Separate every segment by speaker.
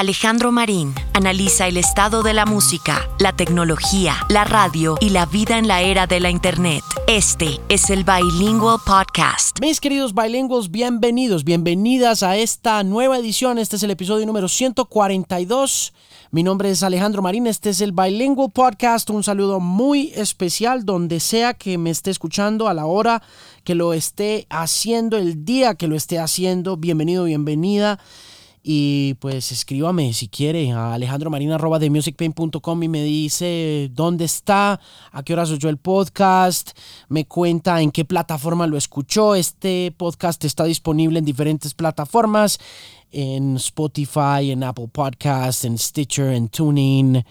Speaker 1: Alejandro Marín analiza el estado de la música, la tecnología, la radio y la vida en la era de la Internet. Este es el Bilingual Podcast.
Speaker 2: Mis queridos bilingües, bienvenidos, bienvenidas a esta nueva edición. Este es el episodio número 142. Mi nombre es Alejandro Marín, este es el Bilingual Podcast, un saludo muy especial donde sea que me esté escuchando a la hora que lo esté haciendo, el día que lo esté haciendo, bienvenido, bienvenida. Y pues escríbame si quiere a alejandromarina.com y me dice dónde está, a qué horas oyó el podcast, me cuenta en qué plataforma lo escuchó. Este podcast está disponible en diferentes plataformas, en Spotify, en Apple Podcasts, en Stitcher, en Tuning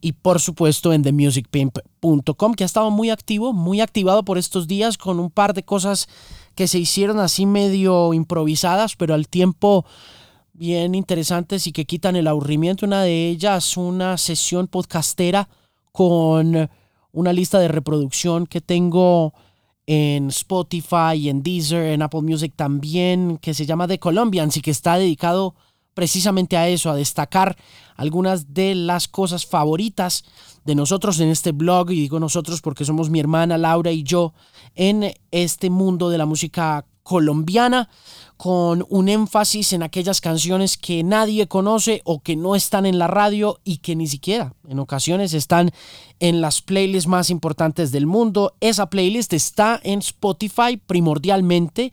Speaker 2: y por supuesto en themusicpimp.com que ha estado muy activo, muy activado por estos días con un par de cosas que se hicieron así medio improvisadas, pero al tiempo bien interesantes y que quitan el aburrimiento. Una de ellas, una sesión podcastera con una lista de reproducción que tengo en Spotify, en Deezer, en Apple Music también, que se llama The Colombians y que está dedicado precisamente a eso, a destacar algunas de las cosas favoritas de nosotros en este blog, y digo nosotros porque somos mi hermana Laura y yo, en este mundo de la música colombiana con un énfasis en aquellas canciones que nadie conoce o que no están en la radio y que ni siquiera en ocasiones están en las playlists más importantes del mundo. Esa playlist está en Spotify primordialmente.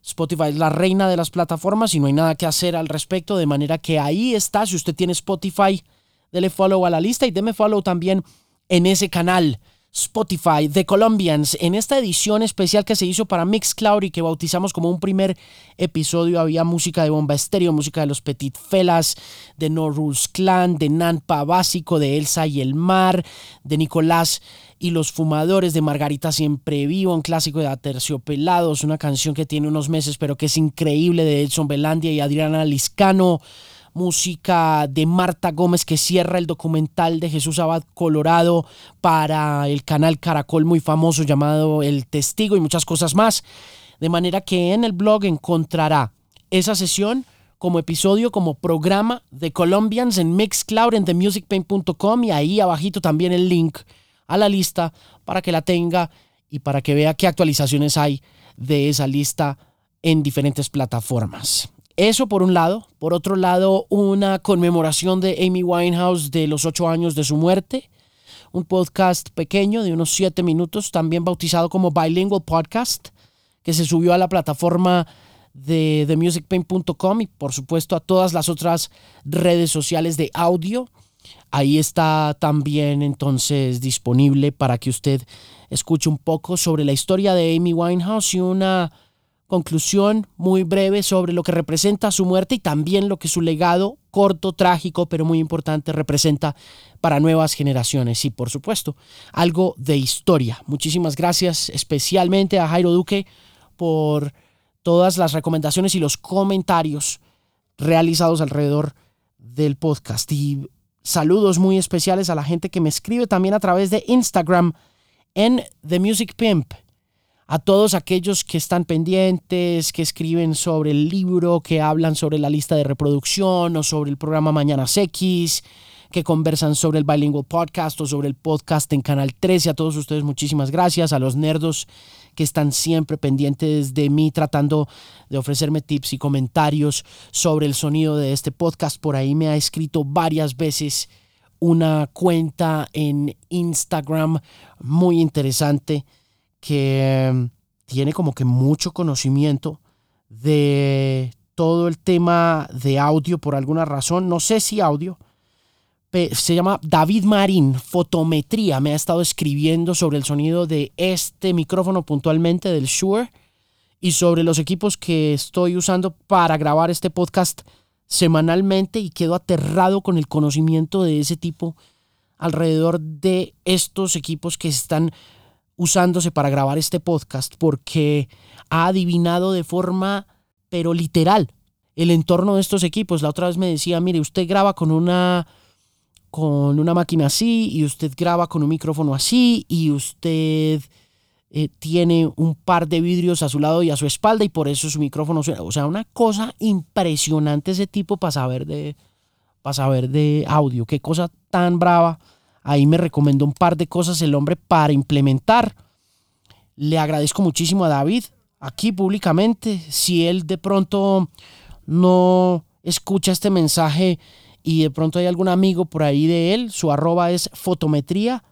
Speaker 2: Spotify es la reina de las plataformas y no hay nada que hacer al respecto, de manera que ahí está. Si usted tiene Spotify, dele follow a la lista y deme follow también en ese canal. Spotify, The Colombians. En esta edición especial que se hizo para Mixcloud y que bautizamos como un primer episodio, había música de Bomba Estéreo, música de los Petit Felas, de No Rules Clan, de Nanpa Básico, de Elsa y el Mar, de Nicolás y los Fumadores, de Margarita Siempre Vivo, un clásico de Aterciopelados, una canción que tiene unos meses pero que es increíble de Edson Belandia y Adriana Liscano música de Marta Gómez que cierra el documental de Jesús Abad Colorado para el canal Caracol muy famoso llamado El Testigo y muchas cosas más. De manera que en el blog encontrará esa sesión como episodio, como programa de Colombians en Mixcloud en themusicpain.com y ahí abajito también el link a la lista para que la tenga y para que vea qué actualizaciones hay de esa lista en diferentes plataformas. Eso por un lado. Por otro lado, una conmemoración de Amy Winehouse de los ocho años de su muerte. Un podcast pequeño de unos siete minutos, también bautizado como Bilingual Podcast, que se subió a la plataforma de themusicpain.com y por supuesto a todas las otras redes sociales de audio. Ahí está también entonces disponible para que usted escuche un poco sobre la historia de Amy Winehouse y una conclusión muy breve sobre lo que representa su muerte y también lo que su legado corto, trágico, pero muy importante representa para nuevas generaciones. Y por supuesto algo de historia. Muchísimas gracias especialmente a Jairo Duque por todas las recomendaciones y los comentarios realizados alrededor del podcast. Y saludos muy especiales a la gente que me escribe también a través de Instagram en The Music Pimp a todos aquellos que están pendientes, que escriben sobre el libro, que hablan sobre la lista de reproducción o sobre el programa Mañanas X, que conversan sobre el Bilingual Podcast o sobre el podcast en Canal 13. A todos ustedes muchísimas gracias. A los nerdos que están siempre pendientes de mí tratando de ofrecerme tips y comentarios sobre el sonido de este podcast. Por ahí me ha escrito varias veces una cuenta en Instagram muy interesante que em, tiene como que mucho conocimiento de todo el tema de audio por alguna razón, no sé si audio, se llama David Marín, fotometría, me ha estado escribiendo sobre el sonido de este micrófono puntualmente del Shure y sobre los equipos que estoy usando para grabar este podcast semanalmente y quedo aterrado con el conocimiento de ese tipo alrededor de estos equipos que están usándose para grabar este podcast porque ha adivinado de forma, pero literal, el entorno de estos equipos. La otra vez me decía, mire, usted graba con una con una máquina así y usted graba con un micrófono así y usted eh, tiene un par de vidrios a su lado y a su espalda y por eso su micrófono suena. O sea, una cosa impresionante ese tipo para saber de para saber de audio. Qué cosa tan brava. Ahí me recomendó un par de cosas el hombre para implementar. Le agradezco muchísimo a David aquí públicamente. Si él de pronto no escucha este mensaje y de pronto hay algún amigo por ahí de él, su arroba es fotometría,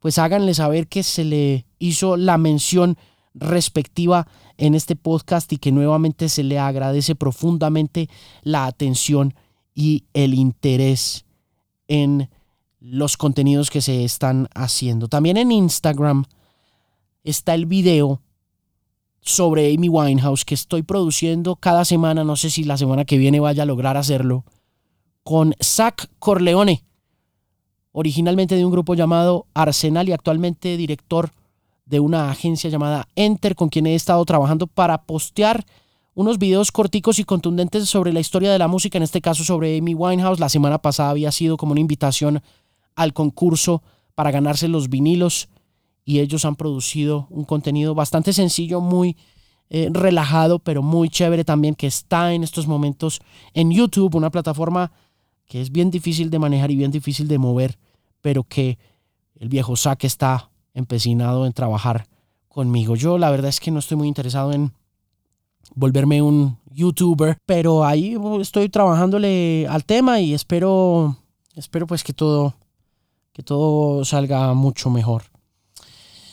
Speaker 2: pues háganle saber que se le hizo la mención respectiva en este podcast y que nuevamente se le agradece profundamente la atención y el interés en los contenidos que se están haciendo. También en Instagram está el video sobre Amy Winehouse que estoy produciendo cada semana, no sé si la semana que viene vaya a lograr hacerlo, con Zach Corleone, originalmente de un grupo llamado Arsenal y actualmente director de una agencia llamada Enter, con quien he estado trabajando para postear unos videos corticos y contundentes sobre la historia de la música, en este caso sobre Amy Winehouse. La semana pasada había sido como una invitación al concurso para ganarse los vinilos y ellos han producido un contenido bastante sencillo, muy eh, relajado, pero muy chévere también, que está en estos momentos en YouTube, una plataforma que es bien difícil de manejar y bien difícil de mover, pero que el viejo saque está empecinado en trabajar conmigo. Yo la verdad es que no estoy muy interesado en volverme un youtuber, pero ahí estoy trabajándole al tema y espero espero pues que todo que todo salga mucho mejor.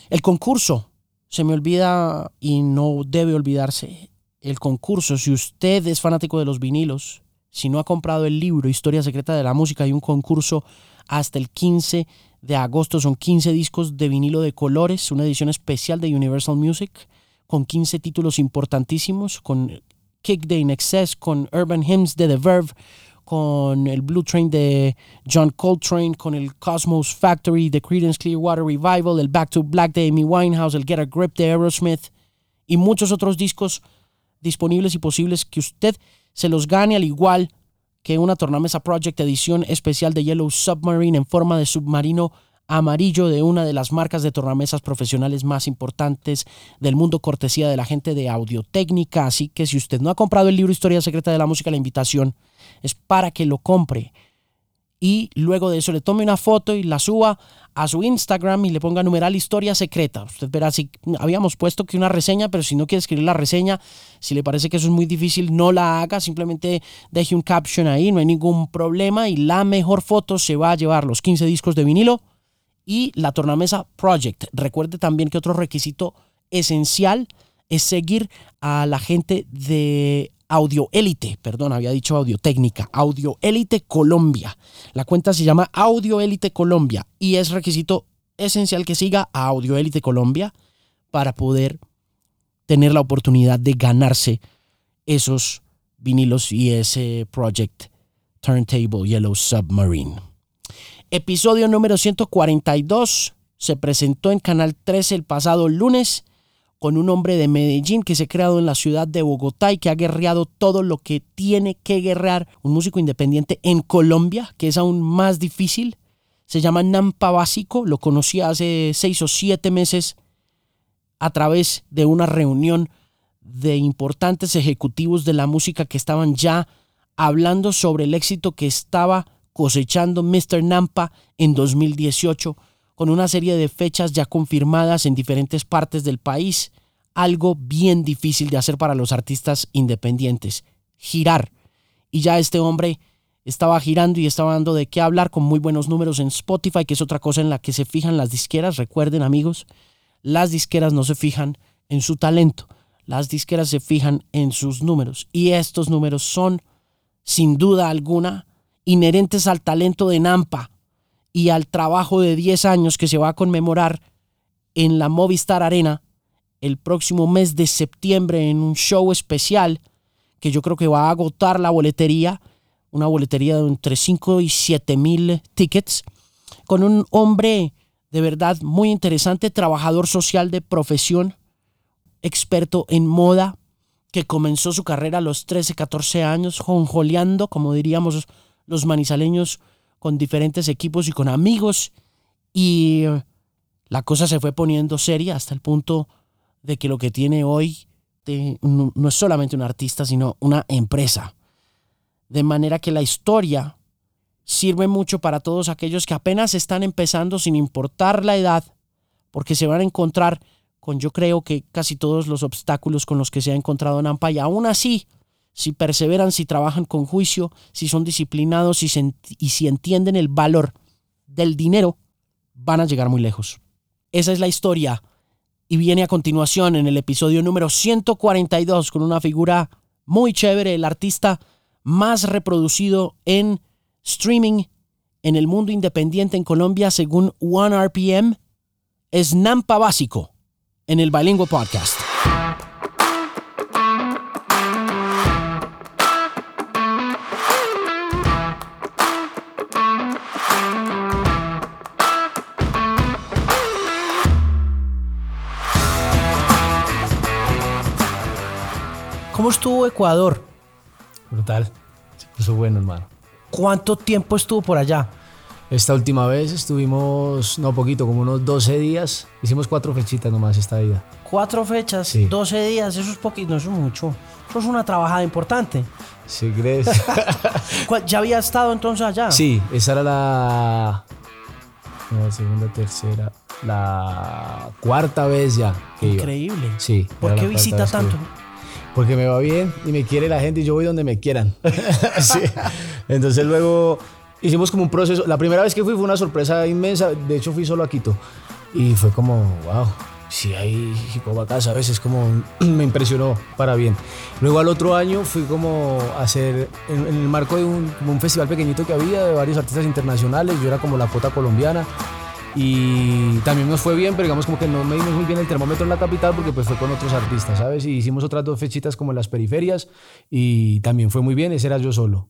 Speaker 2: El concurso, se me olvida y no debe olvidarse. El concurso, si usted es fanático de los vinilos, si no ha comprado el libro Historia Secreta de la Música, hay un concurso hasta el 15 de agosto. Son 15 discos de vinilo de colores, una edición especial de Universal Music, con 15 títulos importantísimos, con Kick Day in Excess, con Urban Hymns de The Verve, con el Blue Train de John Coltrane, con el Cosmos Factory de Creedence Clearwater Revival, el Back to Black de Amy Winehouse, el Get a Grip de Aerosmith y muchos otros discos disponibles y posibles que usted se los gane al igual que una Tornamesa Project edición especial de Yellow Submarine en forma de submarino amarillo de una de las marcas de tornamesas profesionales más importantes del mundo, cortesía de la gente de Audiotécnica. Así que si usted no ha comprado el libro Historia Secreta de la Música, la invitación es para que lo compre. Y luego de eso le tome una foto y la suba a su Instagram y le ponga numeral historia secreta. Usted verá si habíamos puesto que una reseña, pero si no quiere escribir la reseña, si le parece que eso es muy difícil, no la haga, simplemente deje un caption ahí, no hay ningún problema y la mejor foto se va a llevar los 15 discos de vinilo y la tornamesa Project. Recuerde también que otro requisito esencial es seguir a la gente de Audio Élite, perdón, había dicho Audio Técnica, Audio Élite Colombia. La cuenta se llama Audio Élite Colombia y es requisito esencial que siga a Audio Élite Colombia para poder tener la oportunidad de ganarse esos vinilos y ese Project Turntable Yellow Submarine. Episodio número 142 se presentó en Canal 13 el pasado lunes con un hombre de Medellín que se ha creado en la ciudad de Bogotá y que ha guerreado todo lo que tiene que guerrear un músico independiente en Colombia, que es aún más difícil. Se llama Nampa Básico, lo conocí hace seis o siete meses a través de una reunión de importantes ejecutivos de la música que estaban ya hablando sobre el éxito que estaba cosechando Mr. Nampa en 2018 con una serie de fechas ya confirmadas en diferentes partes del país, algo bien difícil de hacer para los artistas independientes, girar. Y ya este hombre estaba girando y estaba dando de qué hablar con muy buenos números en Spotify, que es otra cosa en la que se fijan las disqueras. Recuerden amigos, las disqueras no se fijan en su talento, las disqueras se fijan en sus números. Y estos números son, sin duda alguna, inherentes al talento de Nampa y al trabajo de 10 años que se va a conmemorar en la Movistar Arena el próximo mes de septiembre en un show especial que yo creo que va a agotar la boletería, una boletería de entre 5 y 7 mil tickets, con un hombre de verdad muy interesante, trabajador social de profesión, experto en moda, que comenzó su carrera a los 13, 14 años, jonjoleando, como diríamos los manizaleños con diferentes equipos y con amigos y la cosa se fue poniendo seria hasta el punto de que lo que tiene hoy no, es solamente un artista, sino una empresa. De manera que la historia sirve mucho para todos aquellos que apenas están empezando sin importar la edad, porque se van a encontrar con yo creo que casi todos los obstáculos con los que se ha encontrado Nampa y aún así, si perseveran, si trabajan con juicio, si son disciplinados y, y si entienden el valor del dinero, van a llegar muy lejos. Esa es la historia y viene a continuación en el episodio número 142 con una figura muy chévere, el artista más reproducido en streaming en el mundo independiente en Colombia según OneRPM es Nampa Básico en el Bilingüe Podcast. ¿Cómo estuvo Ecuador?
Speaker 3: Brutal. Se puso bueno, hermano.
Speaker 2: ¿Cuánto tiempo estuvo por allá?
Speaker 3: Esta última vez estuvimos, no poquito, como unos 12 días. Hicimos cuatro fechitas nomás esta ida.
Speaker 2: Cuatro fechas,
Speaker 3: Sí.
Speaker 2: 12 días, eso es poquito, no eso es mucho. Eso es una trabajada importante.
Speaker 3: ¿Sí crees?
Speaker 2: ¿Cuál- ¿Ya había estado entonces allá?
Speaker 3: sí, esa era la, la segunda, tercera, la cuarta vez ya que iba.
Speaker 2: Increíble.
Speaker 3: Sí.
Speaker 2: ¿Por qué visita
Speaker 3: que
Speaker 2: tanto?
Speaker 3: iba. Porque me va bien y me quiere la gente y yo voy donde me quieran. Sí. Entonces luego hicimos como un proceso. La primera vez que fui fue una sorpresa inmensa. De hecho fui solo a Quito. Y fue como, wow, sí hay hip hop acá, ¿sabes? Es como, me impresionó para bien. Luego al otro año fui como a hacer, en, en el marco de un, como un festival pequeñito que había de varios artistas internacionales. Yo era como la cuota colombiana. Y también nos fue bien, pero digamos como que no medimos muy bien el termómetro en la capital porque pues fue con otros artistas, ¿sabes? Y hicimos otras dos fechitas como en las periferias y también fue muy bien, ese era yo solo.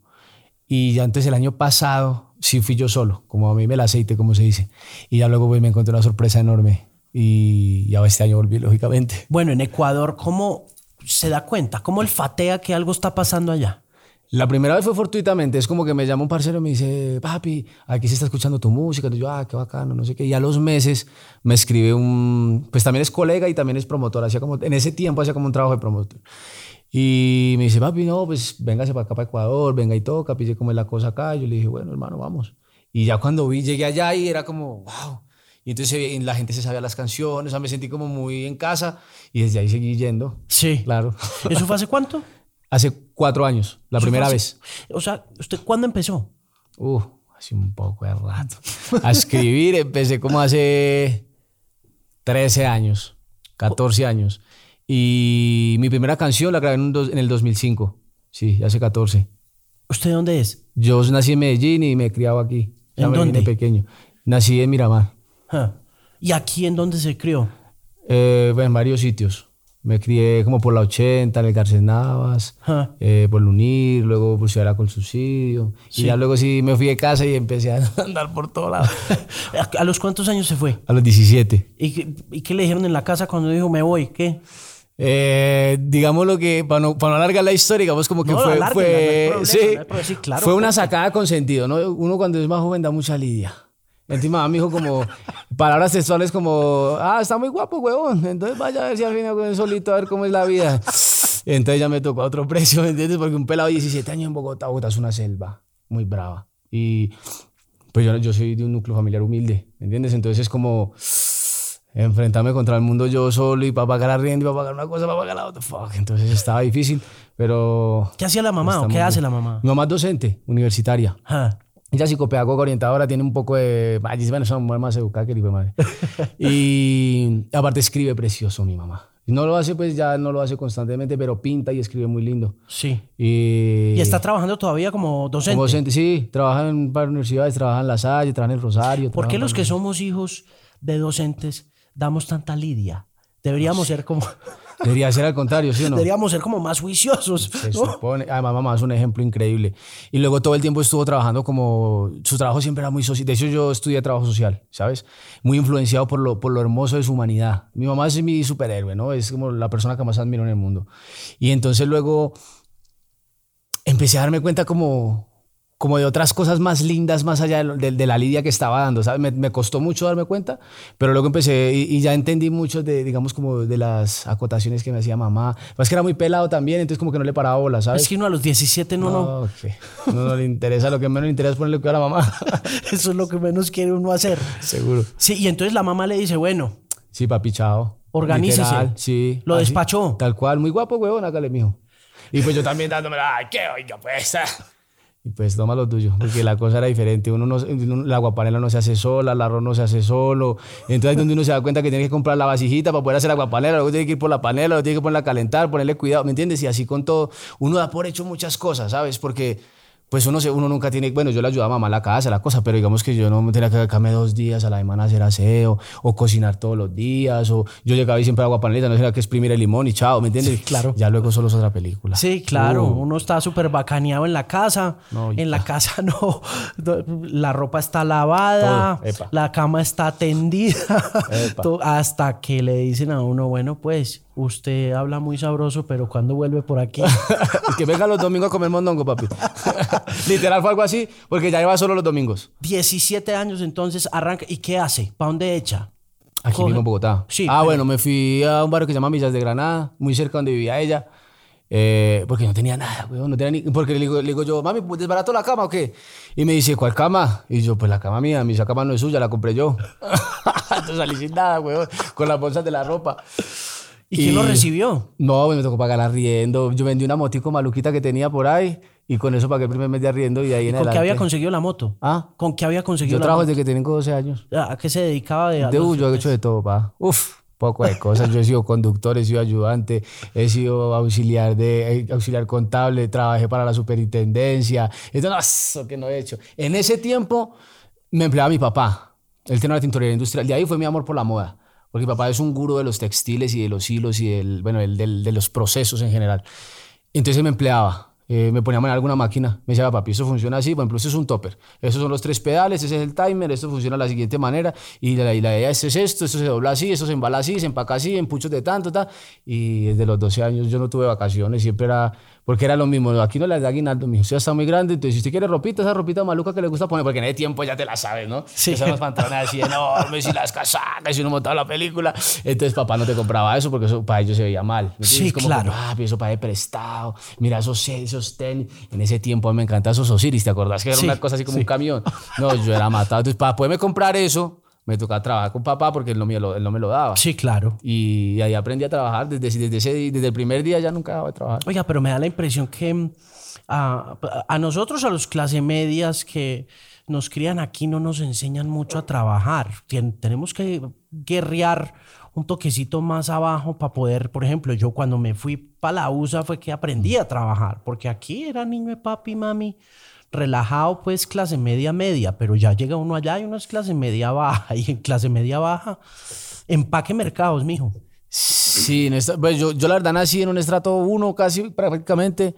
Speaker 3: Y ya antes el año pasado sí fui yo solo, como a mí me el aceite, como se dice. Y ya luego pues, me encontré una sorpresa enorme y ya este año volví, lógicamente.
Speaker 2: Bueno, en Ecuador, ¿cómo se da cuenta? ¿Cómo olfatea que algo está pasando allá?
Speaker 3: La primera vez fue fortuitamente, es como que me llama un parcero y me dice, papi, aquí se está escuchando tu música. Y yo, ah, qué bacano, no sé qué. Y a los meses me escribe un, pues también es colega y también es promotor, hacía como, en ese tiempo hacía como un trabajo de promotor. Y me dice, papi, no, pues véngase para acá, para Ecuador, venga y toca, pille cómo es la cosa acá. Y yo le dije, bueno, hermano, vamos. Y ya cuando vi, llegué allá y era como, wow. Y entonces eh, la gente se sabía las canciones, o sea, me sentí como muy en casa y desde ahí seguí yendo.
Speaker 2: Sí.
Speaker 3: Claro.
Speaker 2: ¿Eso fue hace cuánto?
Speaker 3: Hace cuatro años, la primera
Speaker 2: hace-
Speaker 3: vez.
Speaker 2: O sea, ¿usted cuándo empezó?
Speaker 3: Uh, hace un poco de rato. A escribir empecé como hace 13 años, 14 años. Y mi primera canción la grabé en, un dos- en el 2005. Sí, hace 14.
Speaker 2: ¿Usted de dónde es?
Speaker 3: Yo nací en Medellín y me he criado aquí.
Speaker 2: ¿En
Speaker 3: me
Speaker 2: dónde?
Speaker 3: pequeño. Nací en Miramar.
Speaker 2: Ah. ¿Y aquí en dónde se crió?
Speaker 3: Eh, en varios sitios. Me crié como por la 80, en el Garcés Navas,
Speaker 2: Ah.
Speaker 3: eh, por Lunir, luego pues era con subsidio. Y ya luego sí me fui de casa y empecé a andar por todos lados.
Speaker 2: ¿A los cuántos años se fue?
Speaker 3: a los 17.
Speaker 2: ¿Y qué, y qué le dijeron en la casa cuando dijo me voy? ¿Qué?
Speaker 3: Eh, digamos lo que, para no, para no alargar la historia, digamos como que
Speaker 2: No,
Speaker 3: fue, fue,
Speaker 2: no hay problema,
Speaker 3: sí,
Speaker 2: sí, claro,
Speaker 3: fue una sacada con sentido, ¿no? Uno cuando es más joven da mucha lidia. Mamá me dijo como, palabras textuales como, ah, está muy guapo, huevón, entonces vaya a ver si al final solito a ver cómo es la vida. Entonces ya me tocó a otro precio, ¿me entiendes? Porque un pelado de 17 años en Bogotá, Bogotá es una selva muy brava. Y pues yo, yo soy de un núcleo familiar humilde, ¿me entiendes? Entonces es como enfrentarme contra el mundo yo solo y para pagar arriendo y para pagar una cosa, para pagar la otra. Fuck. Entonces estaba difícil, pero...
Speaker 2: ¿Qué hacía la mamá o qué hace
Speaker 3: bien.
Speaker 2: la mamá?
Speaker 3: Mi mamá es docente, universitaria.
Speaker 2: Ah.
Speaker 3: Ella psicopedagoga orientadora, tiene un poco de... Bueno, es una mujer más educada que el hijo de madre. y aparte escribe precioso mi mamá. No lo hace, pues ya no lo hace constantemente, pero pinta y escribe muy lindo.
Speaker 2: Sí.
Speaker 3: Y,
Speaker 2: ¿Y está trabajando todavía como docente?
Speaker 3: como docente, sí, trabaja en varias universidades, trabaja en La Salle, trabaja en el Rosario.
Speaker 2: ¿Por qué los que somos hijos de docentes damos tanta lidia? Deberíamos ser como
Speaker 3: Debería ser al contrario, ¿sí o no?
Speaker 2: deberíamos ser como más juiciosos.
Speaker 3: Se
Speaker 2: ¿no?
Speaker 3: supone. Además, mamá es un ejemplo increíble. Y luego todo el tiempo estuvo trabajando como. Su trabajo siempre era muy social. De hecho, yo estudié trabajo social, ¿sabes? Muy influenciado por lo, por lo hermoso de su humanidad. Mi mamá es mi superhéroe, ¿no? Es como la persona que más admiro en el mundo. Y entonces luego empecé a darme cuenta como como de otras cosas más lindas más allá de, de- de la lidia que estaba dando, ¿sabes? Me, me costó mucho darme cuenta, pero luego empecé y, y ya entendí mucho de, digamos, como de las acotaciones que me hacía mamá. Pues que era muy pelado también, entonces como que no le paraba bola, ¿sabes?
Speaker 2: Es que uno a los 17 no, no.
Speaker 3: No, no le interesa, lo que menos le interesa es ponerle cuidado a la mamá.
Speaker 2: Eso es lo que menos quiere uno hacer.
Speaker 3: Seguro.
Speaker 2: Sí, y entonces la mamá le dice, bueno,
Speaker 3: Sí, papi, chao.
Speaker 2: Organícese.
Speaker 3: Literal, sí.
Speaker 2: Lo
Speaker 3: así,
Speaker 2: despachó.
Speaker 3: Tal cual, muy guapo, huevón, hágale, mijo. Y pues yo también dándome, ay, qué oiga, pues. Ah". Y pues toma lo tuyo, porque la cosa era diferente. Uno no, la aguapanela no se hace sola, el arroz no se hace solo. Entonces donde uno se da cuenta que tiene que comprar la vasijita para poder hacer la aguapanela, luego tiene que ir por la panela, luego tiene que ponerla a calentar, ponerle cuidado, ¿me entiendes? Y así con todo, uno da por hecho muchas cosas, ¿sabes? Porque pues uno, se, uno nunca tiene, bueno, yo le ayudaba a mamá en la casa, la cosa, pero digamos que yo no tenía que quedarme dos días a la semana a hacer aseo, o cocinar todos los días, o yo llegaba y siempre agua panelita, no tenía que exprimir el limón y chao, ¿me entiendes?
Speaker 2: claro.
Speaker 3: Ya luego solo es otra película.
Speaker 2: Sí, claro.
Speaker 3: Uh,
Speaker 2: Uno está súper bacaneado en la casa.
Speaker 3: No,
Speaker 2: en la casa no. La ropa está lavada. La cama está tendida. Hasta que le dicen a uno, bueno, pues usted habla muy sabroso, pero cuando vuelve por aquí?
Speaker 3: que venga los domingos a comer mondongo, papi. Literal fue algo así, porque ya iba solo los domingos.
Speaker 2: 17 años entonces arranca. ¿Y qué hace? ¿Para dónde echa?
Speaker 3: Aquí
Speaker 2: Coge-
Speaker 3: mismo en Bogotá.
Speaker 2: Sí,
Speaker 3: ah,
Speaker 2: pero-
Speaker 3: bueno, me fui a un barrio que se llama Villas de Granada, muy cerca donde vivía ella. eh, porque no tenía nada, weón, no tenía ni... Porque le digo, le digo yo, mami, ¿pues ¿desbarato la cama o qué? Y me dice, ¿cuál cama? Y yo, pues la cama mía, mi esa cama no es suya, la compré yo. Entonces salí sin nada, weón, con las bolsas de la ropa.
Speaker 2: ¿Y quién lo recibió?
Speaker 3: No, me tocó pagar arriendo. Yo vendí una motico maluquita que tenía por ahí y con eso pagué el primer mes de arriendo y ahí en
Speaker 2: ¿Con qué
Speaker 3: adelante.
Speaker 2: había conseguido la moto?
Speaker 3: ¿Ah?
Speaker 2: ¿Con qué había conseguido
Speaker 3: Yo
Speaker 2: la
Speaker 3: trabajo
Speaker 2: moto?
Speaker 3: desde que tengo 12 años.
Speaker 2: ¿A qué se dedicaba? De,
Speaker 3: De,
Speaker 2: los-
Speaker 3: yo he hecho de todo, pa. Uf, poco de cosas. Yo he sido conductor, he sido ayudante, he sido auxiliar de eh, auxiliar contable, trabajé para la superintendencia. Esto no, eso que no he hecho. En ese tiempo me empleaba mi papá. Él tenía una tintorería industrial. De ahí fue mi amor por la moda. Porque mi papá es un gurú de los textiles y de los hilos y del, bueno, el- del- de los procesos en general. Entonces me empleaba. Eh, me ponía a manejar alguna máquina. Me decía, papi, eso funciona así. Por ejemplo, esto es un topper. Estos son los tres pedales, ese es el timer, esto funciona de la siguiente manera. Y la, y la idea es, es esto, esto se dobla así, esto se embala así, se empaca así, en puchos de tanto, tal. Y desde los 12 años yo no tuve vacaciones, siempre era, porque era lo mismo. Aquí no le da aguinaldo, mi ya está muy grande. Entonces, si usted quiere ropita, esa ropita maluca que le gusta poner, porque en ese tiempo ya te la sabes, ¿no?
Speaker 2: Sí.
Speaker 3: Esas pantalones así enormes y las casacas y uno montaba la película. Entonces, papá no te compraba eso porque eso para ellos se veía mal. ¿me
Speaker 2: Sí?
Speaker 3: Como
Speaker 2: claro.
Speaker 3: papi, eso pagué prestado. Mira esos, esos tenis. En ese tiempo me encantaban esos Osiris, ¿te acordás? Que era
Speaker 2: Sí,
Speaker 3: una cosa así como
Speaker 2: sí.
Speaker 3: un camión. No, yo era matado. Entonces, para poderme comprar eso, me tocaba trabajar con papá porque él no me lo, él no me lo daba.
Speaker 2: Sí, claro.
Speaker 3: Y ahí aprendí a trabajar. Desde, desde, ese, desde el primer día ya nunca dejaba de trabajar.
Speaker 2: Oiga, pero me da la impresión que mm, a, a nosotros, a los clase medias que nos crían aquí, no nos enseñan mucho a trabajar. Tenemos que guerrear un toquecito más abajo para poder, por ejemplo, yo cuando me fui para la USA fue que aprendí a trabajar, porque aquí era niño de papi, mami, relajado, pues clase media, media, pero ya llega uno allá y uno es clase media baja, y en clase media baja, empaque mercados, mijo.
Speaker 3: Sí, en esta- pues yo, yo la verdad nací en un estrato 1 casi prácticamente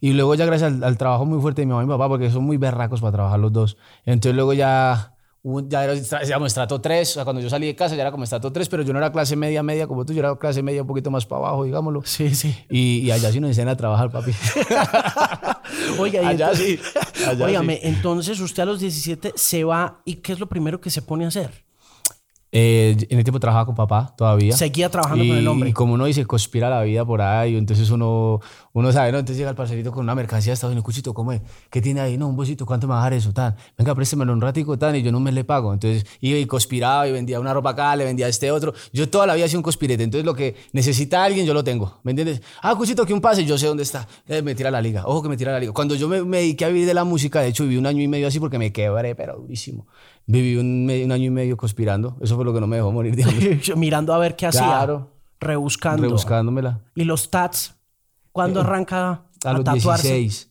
Speaker 3: y luego ya gracias al, al trabajo muy fuerte de mi mamá y mi papá porque son muy berracos para trabajar los dos. Entonces luego ya, ya era digamos, estrato 3, o sea, cuando yo salí de casa ya era como estrato 3, pero yo no era clase media media como tú, yo era clase media un poquito más para abajo, digámoslo.
Speaker 2: Sí, sí.
Speaker 3: Y, y allá sí nos enseñan a trabajar, papi.
Speaker 2: Oiga, y
Speaker 3: Allá
Speaker 2: entonces-
Speaker 3: sí, allá
Speaker 2: Óigame, entonces usted a los 17 se va y ¿qué es lo primero que se pone a hacer?
Speaker 3: Eh, en el tiempo trabajaba con papá todavía.
Speaker 2: Seguía trabajando
Speaker 3: y,
Speaker 2: con el hombre.
Speaker 3: Y como uno dice, conspira la vida por ahí, entonces uno, uno sabe, ¿no? Entonces llega el parcerito con una mercancía de Estados Unidos, cuchito, ¿cómo es? ¿Qué tiene ahí? No, un bolsito, ¿cuánto me va a dejar eso? Tan. Venga, préstemelo un ratico, tan, y yo en un mes le pago. Entonces iba y conspiraba y vendía una ropa acá, le vendía a este otro. Yo toda la vida he sido un conspirete, entonces lo que necesita alguien, yo lo tengo, ¿me entiendes? Ah, cuchito, que un pase, yo sé dónde está. Eh, me tira la liga, ojo que me tira la liga. Cuando yo me, me dediqué a vivir de la música, de hecho viví un año y medio así porque me quebré, pero durísimo. Viví un, un año y medio conspirando, eso fue lo que no me dejó morir, digamos.
Speaker 2: Mirando a ver qué hacía.
Speaker 3: Claro.
Speaker 2: Rebuscando.
Speaker 3: Rebuscándomela.
Speaker 2: ¿Y los tats? ¿Cuándo arranca a,
Speaker 3: A los
Speaker 2: tatuarse?
Speaker 3: 16.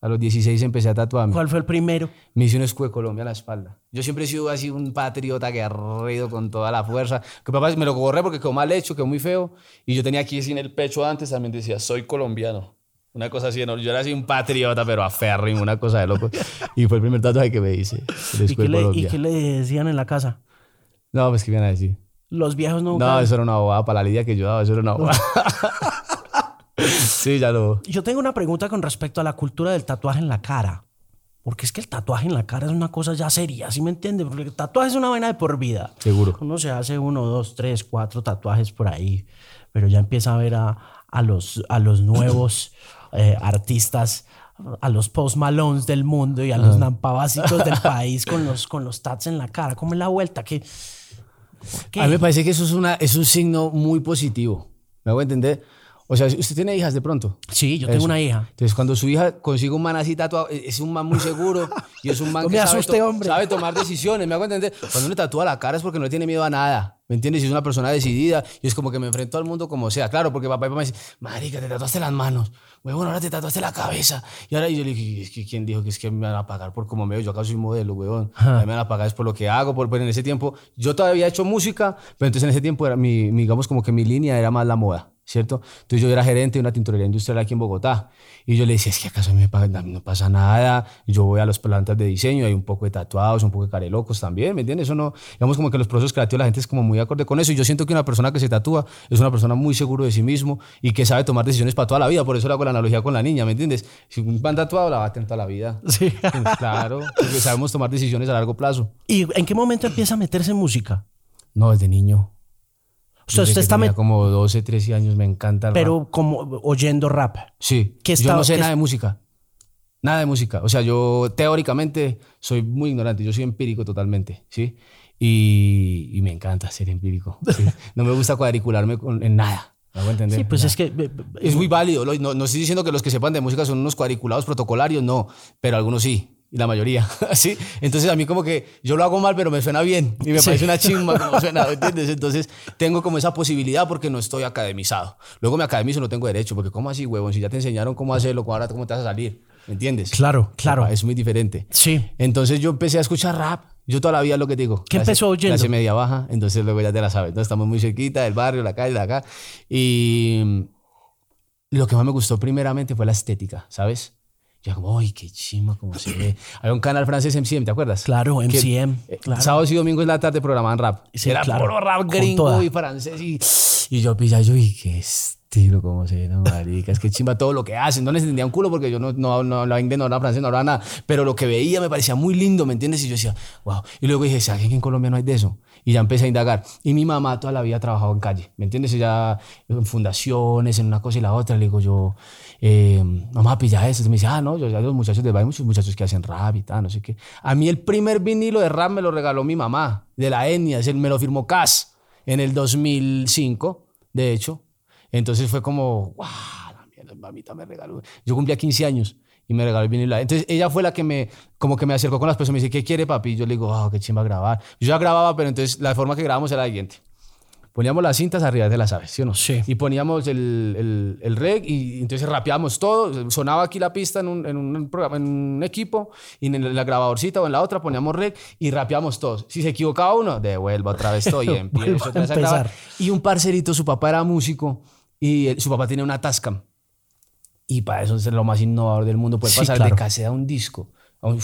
Speaker 3: A los 16 empecé a tatuarme.
Speaker 2: ¿Cuál fue el primero?
Speaker 3: Me hice un escudo de Colombia en la espalda. Yo siempre he sido así un patriota guerrero con toda la fuerza. Que papá me lo borré porque quedó mal hecho, quedó muy feo. Y yo tenía aquí sin el pecho antes también decía, soy colombiano. Una cosa así, ¿no? yo era así un patriota, pero aférrimo, una cosa de loco. Y fue el primer tatuaje que me hice.
Speaker 2: ¿Y qué, le, ¿Y qué le decían en la casa?
Speaker 3: No, pues, ¿qué iban a decir?
Speaker 2: Los viejos no...
Speaker 3: No, eso era una bobada para la lidia que yo daba, eso era una bobada. sí, ya lo...
Speaker 2: Yo tengo una pregunta con respecto a la cultura del tatuaje en la cara. Porque es que el tatuaje en la cara es una cosa ya seria, ¿sí me entiende? Porque el tatuaje es una vaina de por vida.
Speaker 3: Seguro.
Speaker 2: Uno se hace uno, dos, tres, cuatro tatuajes por ahí, pero ya empieza a ver a, a los, a los nuevos eh, artistas, a los post malones del mundo y a los nampabásicos del país con los, con los tats en la cara. ¿Cómo es la vuelta? ¿Qué, qué?
Speaker 3: A mí me parece que eso es, una, es un signo muy positivo. ¿Me hago entender? O sea, ¿usted tiene hijas de pronto?
Speaker 2: Sí, yo tengo
Speaker 3: Eso.
Speaker 2: una hija.
Speaker 3: Entonces, cuando su hija consigue un man así tatuado, es un man muy seguro y es un man
Speaker 2: No
Speaker 3: que
Speaker 2: me
Speaker 3: sabe,
Speaker 2: asuste,
Speaker 3: to-
Speaker 2: hombre.
Speaker 3: sabe tomar decisiones. ¿Me hago entender? Cuando uno tatúa la cara es porque no le tiene miedo a nada. ¿Me entiendes? Y es una persona decidida y es como que me enfrento al mundo como sea. Claro, porque papá y mamá me dicen, marica, te tatuaste las manos. Huevón, ahora te tatuaste la cabeza. Y ahora yo le dije, es que ¿quién dijo que es que me van a pagar por como me veo? Yo acá soy modelo, huevón. A mí me van a pagar es por lo que hago. Por, pero en ese tiempo, yo todavía he hecho música, pero entonces en ese tiempo era mi, digamos como que mi línea era más la moda. ¿Cierto? Entonces yo era gerente de una tintorería industrial aquí en Bogotá y yo le decía, es que acaso a mí me pagan, a mí no pasa nada, yo voy a las plantas de diseño, hay un poco de tatuados, un poco de carelocos también, ¿me entiendes? Eso no, digamos como que los procesos creativos la gente es como muy acorde con eso y yo siento que una persona que se tatúa es una persona muy seguro de sí mismo y que sabe tomar decisiones para toda la vida, por eso le hago la analogía con la niña, ¿me entiendes? Si un van tatuado la va a tener toda la vida.
Speaker 2: Sí.
Speaker 3: Claro, porque sabemos tomar decisiones a largo plazo.
Speaker 2: ¿Y en qué momento empieza a meterse en música?
Speaker 3: No, desde niño.
Speaker 2: O sea,
Speaker 3: Desde
Speaker 2: usted está
Speaker 3: tenía como 12, 13 años, me encanta el rap.
Speaker 2: pero como oyendo rap.
Speaker 3: Sí,
Speaker 2: ¿Qué
Speaker 3: yo
Speaker 2: estaba-
Speaker 3: no sé
Speaker 2: qué
Speaker 3: nada de música. Nada de música. O sea, yo teóricamente soy muy ignorante. Yo soy empírico totalmente, ¿sí? Y, y me encanta ser empírico. ¿sí? No me gusta cuadricularme con- en nada. ¿Me entender?
Speaker 2: Sí, pues
Speaker 3: Nada.
Speaker 2: es que eh,
Speaker 3: Es muy válido. No, no estoy diciendo que los que sepan de música son unos cuadriculados protocolarios, no. Pero algunos sí. Y la mayoría, ¿sí? Entonces a mí como que yo lo hago mal, pero me suena bien. Y me
Speaker 2: Sí.
Speaker 3: parece una chimba como suena, ¿me entiendes? Entonces tengo como esa posibilidad porque no estoy academizado. Luego me academizo, no tengo derecho. Porque ¿cómo así, huevón? Si ya te enseñaron cómo hacerlo, ahora cómo te vas a salir. ¿Me entiendes?
Speaker 2: Claro, claro.
Speaker 3: Es muy diferente.
Speaker 2: Sí.
Speaker 3: Entonces yo empecé a escuchar rap. Yo toda la vida es lo que te digo.
Speaker 2: ¿Qué
Speaker 3: Clase-
Speaker 2: empezó oyendo?
Speaker 3: Clase media baja. Entonces luego ya te la sabes. Entonces estamos muy cerquita del barrio, la calle, de acá. Y lo que más me gustó primeramente fue la estética, ¿sabes? Yo como, ¡ay, qué chima cómo se ve! Había un canal francés MCM, ¿te acuerdas?
Speaker 2: Claro,
Speaker 3: Que,
Speaker 2: MCM,
Speaker 3: eh,
Speaker 2: claro.
Speaker 3: Sábados y domingos en la tarde programaban rap.
Speaker 2: Sí,
Speaker 3: Era
Speaker 2: claro,
Speaker 3: puro rap gringo y francés. Y, y yo pilla, yo, ¡y qué estilo cómo se ve, no, marica! Es que chimba todo lo que hacen. No les entendía un culo porque yo no, no, no hablaba inglés, no hablaba francés, no hablaba nada. Pero lo que veía me parecía muy lindo, ¿me entiendes? Y yo decía, wow. Y luego dije, ¿sabes que en Colombia no hay de eso? Y ya empecé a indagar. Y mi mamá toda la vida ha trabajado en calle, ¿me entiendes? Ella en fundaciones, en una cosa y la otra. Le digo yo, eh, mamá, pilla eso. Y me dice, ah, no, yo ya los muchachos de hay muchos muchachos que hacen rap y tal, no sé qué. A mí el primer vinilo de rap me lo regaló mi mamá, de la etnia, me lo firmó Cas en el 2005, de hecho. Entonces fue como, wow, la mierda, mamita me regaló. Yo cumplía 15 años y me regaló el vinilo. Entonces ella fue la que me, como que me acercó con las personas. Me dice, ¿qué quiere papi? Y yo le digo, wow, qué chimba grabar. Yo ya grababa, pero entonces la forma que grabamos era la siguiente. Poníamos las cintas arriba de las aves, ¿sí o no?
Speaker 2: Sí.
Speaker 3: Y poníamos el, el, el reg y entonces rapeábamos todo. Sonaba aquí la pista en un, en un programa, en un equipo y en la grabadorcita o en la otra poníamos reg y rapeábamos todos. Si se equivocaba uno, devuelva otra vez todo y empiezo
Speaker 2: a
Speaker 3: otra vez a grabar. Y un parcerito, su papá era músico y él- su papá tenía una Tascam. Y para eso es lo más innovador del mundo, poder
Speaker 2: Sí,
Speaker 3: pasar
Speaker 2: claro.
Speaker 3: de cassette a un disco. A un,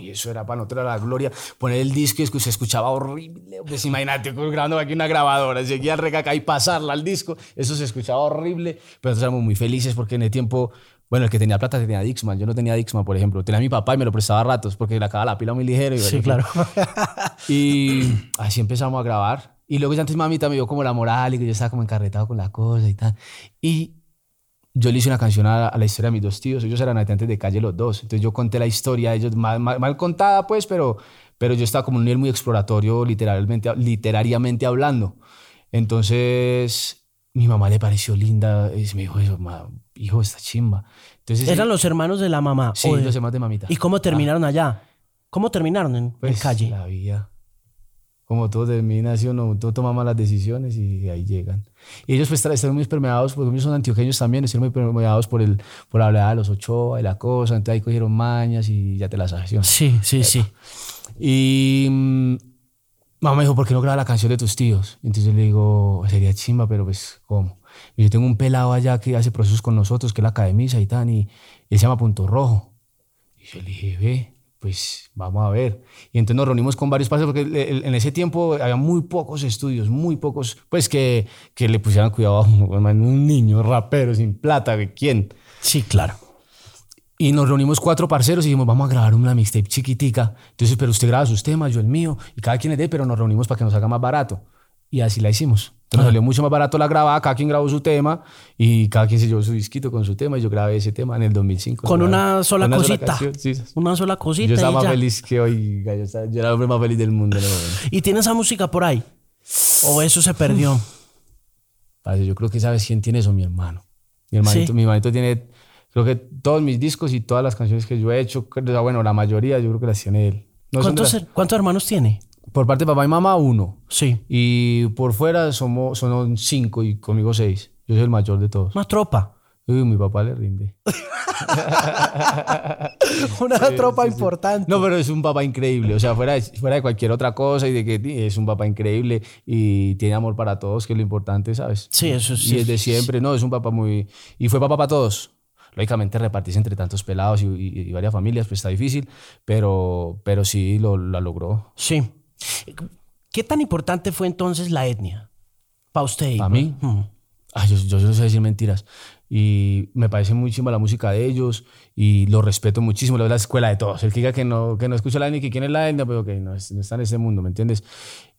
Speaker 3: y eso era para nosotros la gloria. Poner el disco y se escuchaba horrible. Pues imagínate, grabando aquí una grabadora, seguía el recaca y pasarla al disco. Eso se escuchaba horrible. Pero nosotros éramos muy felices porque en el tiempo, bueno, el que tenía plata tenía Dixman. Yo no tenía Dixman, por ejemplo. Tenía a mi papá y me lo prestaba a ratos porque le acababa la pila muy ligero. Y
Speaker 2: Sí, claro.
Speaker 3: y así empezamos a grabar. Y luego ya antes mamita me dio como la moral y que yo estaba como encarretado con la cosa y tal. Y yo le hice una canción a, a la historia de mis dos tíos. Ellos eran habitantes de calle los dos. Entonces yo conté la historia, ellos mal, mal- mal contada pues, pero, pero yo estaba como en un nivel muy exploratorio literalmente, literariamente hablando. Entonces mi mamá le pareció linda y me dijo eso, "Ma, hijo, esta chimba. Entonces,
Speaker 2: Eran los hermanos de la mamá.
Speaker 3: Sí,
Speaker 2: de-
Speaker 3: los hermanos de mamita.
Speaker 2: ¿Y cómo terminaron allá? ¿Cómo terminaron en, en
Speaker 3: Pues
Speaker 2: calle?
Speaker 3: la vida. Como todo termina, ¿sí o no? Todo tomamos las decisiones y ahí llegan. Y ellos pues están muy permeados, porque ellos son antioqueños también, están muy permeados por, el, por la hablada de los Ochoa y la cosa. Entonces ahí cogieron mañas y ya te las sabes. ¿sí?
Speaker 2: Sí, sí, sí.
Speaker 3: Y mm, mamá me dijo, ¿por qué no grabas la canción de tus tíos? Entonces le digo, sería chimba, pero pues, ¿cómo? Y yo tengo un pelado allá que hace procesos con nosotros, que es la academia y tal, y él se llama Punto Rojo. Y yo le dije, ve, pues vamos a ver. Y entonces nos reunimos con varios pases, porque en ese tiempo había muy pocos estudios, muy pocos, pues que, que le pusieran cuidado a un, un niño rapero sin plata, ¿quién?
Speaker 2: Sí, claro.
Speaker 3: Y nos reunimos cuatro parceros y dijimos, vamos a grabar una mixtape chiquitica. Entonces, pero usted graba sus temas, yo el mío, y cada quien es de, pero nos reunimos para que nos haga más barato. Y así la hicimos. Entonces, nos salió mucho más barato la grabada, cada quien grabó su tema y cada quien se llevó su disquito con su tema y yo grabé ese tema en el 2005.
Speaker 2: Con una sola
Speaker 3: una
Speaker 2: cosita.
Speaker 3: canción, sí.
Speaker 2: Una sola cosita.
Speaker 3: Yo estaba
Speaker 2: y
Speaker 3: más
Speaker 2: ya.
Speaker 3: feliz que hoy. Yo, estaba- yo era el hombre más feliz del mundo.
Speaker 2: ¿Y tiene esa música por ahí? ¿O eso se perdió?
Speaker 3: Yo creo que sabes quién tiene eso, mi hermano. Mi hermanito,
Speaker 2: Sí.
Speaker 3: mi hermanito tiene, creo que todos mis discos y todas las canciones que yo he hecho, bueno, la mayoría yo creo que las tiene él. No
Speaker 2: ¿Cuántos,
Speaker 3: las-
Speaker 2: ¿Cuántos hermanos tiene?
Speaker 3: Por parte de papá y mamá, uno.
Speaker 2: Sí.
Speaker 3: Y por fuera somos, son cinco y conmigo seis. Yo soy el mayor de todos.
Speaker 2: Una tropa.
Speaker 3: Uy, mi papá le rinde.
Speaker 2: Una tropa importante.
Speaker 3: No, pero es un papá increíble. O sea, fuera de, fuera de cualquier otra cosa y de que es un papá increíble y tiene amor para todos, que es lo importante, ¿sabes?
Speaker 2: Sí, eso sí.
Speaker 3: Y es de siempre, ¿no? Es un papá muy... Y fue papá para todos. Lógicamente repartirse entre tantos pelados y, y- y varias familias, pues está difícil, pero, pero sí lo, logró.
Speaker 2: Sí. ¿Qué tan importante fue entonces la etnia? Para usted.
Speaker 3: ¿Pa' mí?
Speaker 2: Mm.
Speaker 3: Ay, yo, yo, yo no sé decir mentiras. Y me parece muy chimba la música de ellos y lo respeto muchísimo. Es la escuela de todos. El que diga que no, que no escucha la etnia y que quién es la etnia, pero que no, es- no está en ese mundo, ¿me entiendes?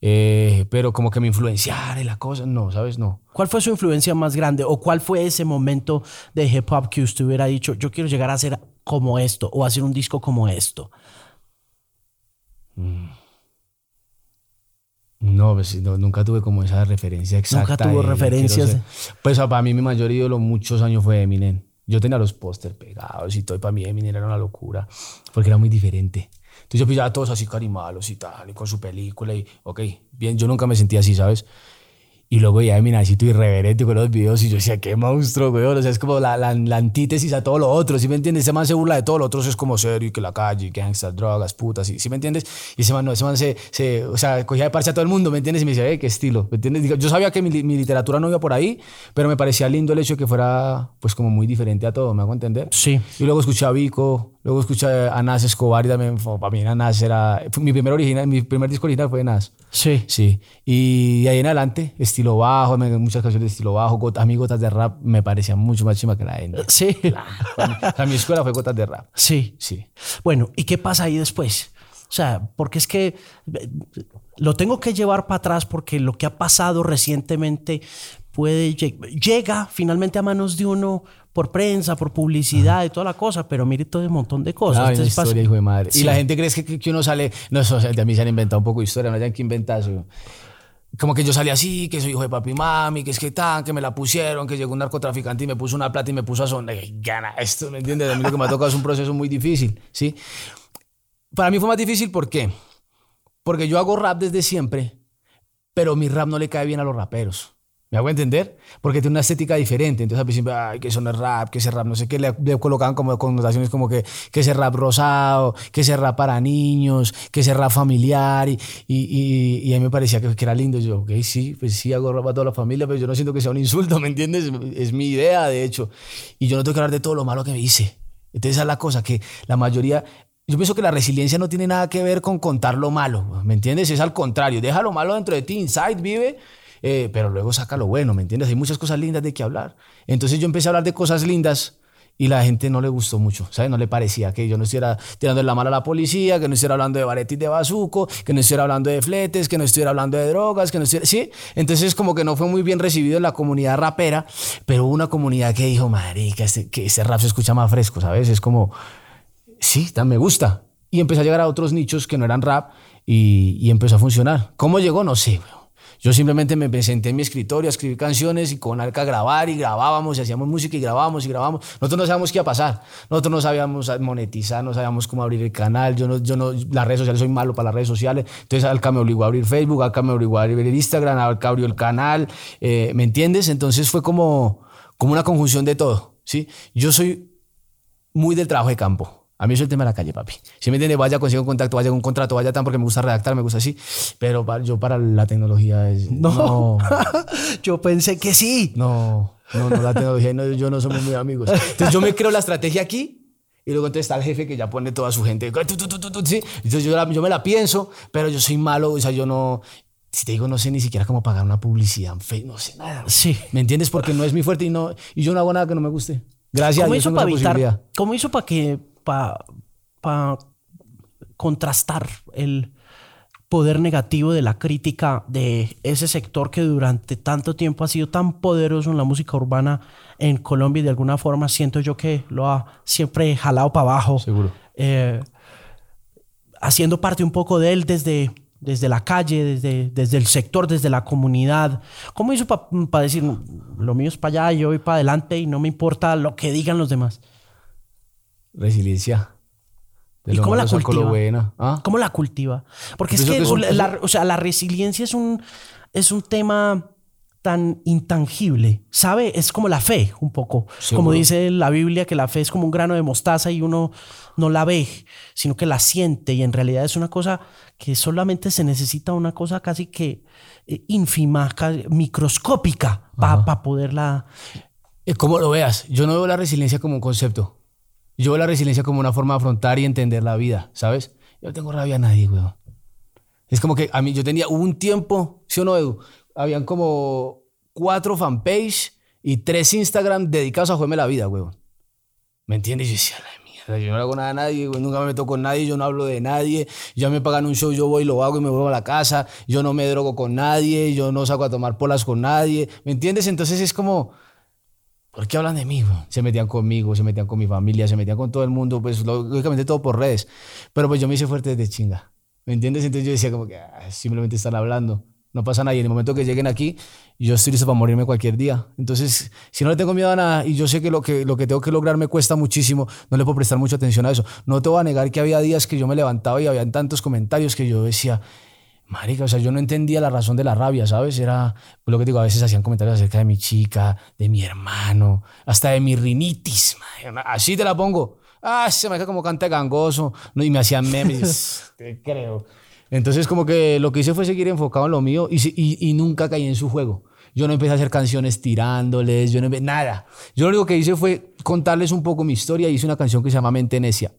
Speaker 3: Eh, pero como que me influenciara y la cosa, no, ¿sabes? No.
Speaker 2: ¿Cuál fue su influencia más grande o cuál fue ese momento de hip hop que usted hubiera dicho, yo quiero llegar a hacer como esto o hacer un disco como esto?
Speaker 3: No, pues, no, nunca tuve como esa referencia exacta.
Speaker 2: tuvo
Speaker 3: de-
Speaker 2: referencias
Speaker 3: ser- Pues para mí mi mayor ídolo muchos años fue Eminem. Yo tenía los póster pegados y todo, y para mí Eminem era una locura, porque era muy diferente. Entonces yo pillaba a todos así carimalos y tal, y con su película, y ok, bien, yo nunca me sentía así, ¿sabes? Y luego ya todo irreverente con los videos y yo decía, qué monstruo, güey. O sea, es como la, la, la antítesis a todo lo otro, ¿sí me entiendes? Ese man se burla de todo lo otro, es como serio y que la calle, gangsters, drogas, putas, ¿sí, ¿sí me entiendes? Y ese man no, ese man se, se o sea, cogía de parche a todo el mundo, ¿me entiendes? Y me decía, eh, qué estilo, ¿me entiendes? Yo sabía que mi, mi literatura no iba por ahí, pero me parecía lindo el hecho de que fuera, pues, como muy diferente a todo, ¿me hago entender?
Speaker 2: Sí.
Speaker 3: Y luego escuché a Vico, luego escuché a Nas Escobar y también, para mí Nas era, mi primer original, mi primer disco original fue de Nas.
Speaker 2: Sí.
Speaker 3: Sí, y de ahí en adelante, estilo bajo, muchas canciones de estilo bajo, got- a mí Gotas de Rap me parecían mucho más chima que la etnia.
Speaker 2: Sí.
Speaker 3: O sea, mi escuela fue Gotas de Rap.
Speaker 2: Sí.
Speaker 3: Sí.
Speaker 2: Bueno, ¿y qué pasa ahí después? O sea, porque es que eh, lo tengo que llevar para atrás porque lo que ha pasado recientemente puede lle- llega finalmente a manos de uno por prensa, por publicidad y toda la cosa, pero mire todo un montón de cosas.
Speaker 3: Una
Speaker 2: Entonces
Speaker 3: historia, hijo de madre.
Speaker 2: Sí.
Speaker 3: Y la gente cree que, que uno sale, no, eso, o sea, de mí se han inventado un poco de historia, no hayan que inventar eso. Como que yo salí así, que soy hijo de papi y mami, que es que tan, que me la pusieron, que llegó un narcotraficante y me puso una plata y me puso a sonar. Gana esto, ¿me entiendes? A mí lo que me ha tocado es un proceso muy difícil, ¿sí? Para mí fue más difícil, ¿por qué? Porque yo hago rap desde siempre, pero mi rap no le cae bien a los raperos. ¿Me hago entender? Porque tiene una estética diferente. Entonces al principio, ay, que eso no es rap, que ese rap no sé qué, le, le colocaban como connotaciones como que, que ese rap rosado, que ese rap para niños, que ese rap familiar. Y, y, y, y a mí me parecía que, que era lindo. Yo, ok, sí, pues sí, hago rap a toda la familia, pero yo no siento que sea un insulto, ¿me entiendes? Es mi idea, de hecho. Y yo no tengo que hablar de todo lo malo que me hice. Entonces esa es la cosa, que la mayoría... Yo pienso que la resiliencia no tiene nada que ver con contar lo malo, ¿me entiendes? Es al contrario, deja lo malo dentro de ti, inside, vive, eh, pero luego saca lo bueno, ¿me entiendes? Hay muchas cosas lindas de que hablar. Entonces yo empecé a hablar de cosas lindas y la gente no le gustó mucho, ¿sabes? No le parecía que yo no estuviera tirando la mano a la policía, que no estuviera hablando de baretis de bazuco, que no estuviera hablando de fletes, que no estuviera hablando de drogas, que no estuviera... Sí, entonces como que no fue muy bien recibido en la comunidad rapera, pero hubo una comunidad que dijo, marica, este, que ese rap se escucha más fresco, ¿sabes? Es como sí, tan me gusta. Y empecé a llegar a otros nichos que no eran rap y, y empezó a funcionar. ¿Cómo llegó? No sé. Yo simplemente me senté en mi escritorio a escribir canciones y con Alca a grabar y grabábamos y hacíamos música y grabábamos y grabábamos. Nosotros no sabíamos qué iba a pasar. Nosotros no sabíamos monetizar, no sabíamos cómo abrir el canal. Yo no, yo no, las redes sociales, soy malo para las redes sociales. Entonces Alca me obligó a abrir Facebook, Alca me obligó a abrir Instagram, Alca abrió el canal. eh, ¿Me entiendes? Entonces fue como, como una conjunción de todo. ¿sí? Yo soy muy del trabajo de campo. A mí es el tema de la calle, papi. Si me entiendes, vaya, consigo un contacto, vaya con un contrato, vaya tan porque me gusta redactar, me gusta así. Pero yo para la tecnología es... No.
Speaker 2: Yo pensé que sí.
Speaker 3: No, no, no, la tecnología no, yo no somos muy amigos. Entonces yo me creo la estrategia aquí y luego entonces está el jefe que ya pone toda su gente. ¿sí? Entonces yo, la- yo me la pienso, pero yo soy malo, o sea, yo no... Si te digo, no sé ni siquiera cómo pagar una publicidad en Facebook, no sé nada.
Speaker 2: Sí.
Speaker 3: ¿Me entiendes? Porque no es mi fuerte y, no, y yo no hago nada que no me guste. Gracias
Speaker 2: ¿Cómo
Speaker 3: a Dios
Speaker 2: hizo para evitar, cómo hizo para que, para, para contrastar el poder negativo de la crítica de ese sector que durante tanto tiempo ha sido tan poderoso en la música urbana en Colombia y de alguna forma siento yo que lo ha siempre jalado para abajo.
Speaker 3: Seguro.
Speaker 2: Eh, haciendo parte un poco de él desde, desde la calle, desde, desde el sector, desde la comunidad. ¿Cómo hizo para decir, lo mío es para allá, yo voy para adelante y no me importa lo que digan los demás?
Speaker 3: Resiliencia. De
Speaker 2: ¿Y
Speaker 3: lo
Speaker 2: cómo la
Speaker 3: lo
Speaker 2: cultiva?
Speaker 3: bueno. ¿Ah?
Speaker 2: ¿Cómo la cultiva? Porque es que, la, o sea, la resiliencia es un, es un tema tan intangible, ¿sabe? Es como la fe, un poco. Como dice la Biblia, que la fe es como un grano de mostaza y uno no la ve, sino que la siente y en realidad es una cosa que solamente se necesita una cosa casi que eh, ínfima, casi microscópica para poderla...
Speaker 3: Como lo veas, yo no veo la resiliencia como un concepto. Yo veo la resiliencia como una forma de afrontar y entender la vida, ¿sabes? Yo no tengo rabia a nadie, weón. Es como que a mí yo tenía un tiempo, ¿sí o no, Edu? Habían como cuatro fanpage y tres Instagram dedicados a jugarme la vida, weón. ¿Me entiendes? Yo decía, la mierda, yo no hago nada a nadie, weón, nunca me meto con nadie, yo no hablo de nadie, ya me pagan un show, yo voy, lo hago y me vuelvo a la casa, yo no me drogo con nadie, yo no saco a tomar polas con nadie, ¿me entiendes? Entonces es como, ¿Por qué hablan de mí? güey? Se metían conmigo, se metían con mi familia, se metían con todo el mundo, pues lógicamente todo por redes. Pero pues yo me hice fuerte desde chinga. ¿Me entiendes? Entonces yo decía como que ah, simplemente están hablando. No pasa nada. Y en el momento que lleguen aquí, yo estoy listo para morirme cualquier día. Entonces, si no le tengo miedo a nada y yo sé que lo que, lo que tengo que lograr me cuesta muchísimo, no le puedo prestar mucha atención a eso. No te voy a negar que había días que yo me levantaba y había tantos comentarios que yo decía, Marica, o sea, yo no entendía la razón de la rabia, ¿sabes? Era pues, lo que digo, a veces hacían comentarios acerca de mi chica, de mi hermano, hasta de mi rinitis. marica, Así te la pongo. Ah, se me deja como canta gangoso. No, y me hacían memes. te creo. Entonces, como que lo que hice fue seguir enfocado en lo mío y, si- y, y nunca caí en su juego. Yo no empecé a hacer canciones tirándoles, yo no empe- nada. Yo lo único que hice fue contarles un poco mi historia y hice una canción que se llama Mente Necia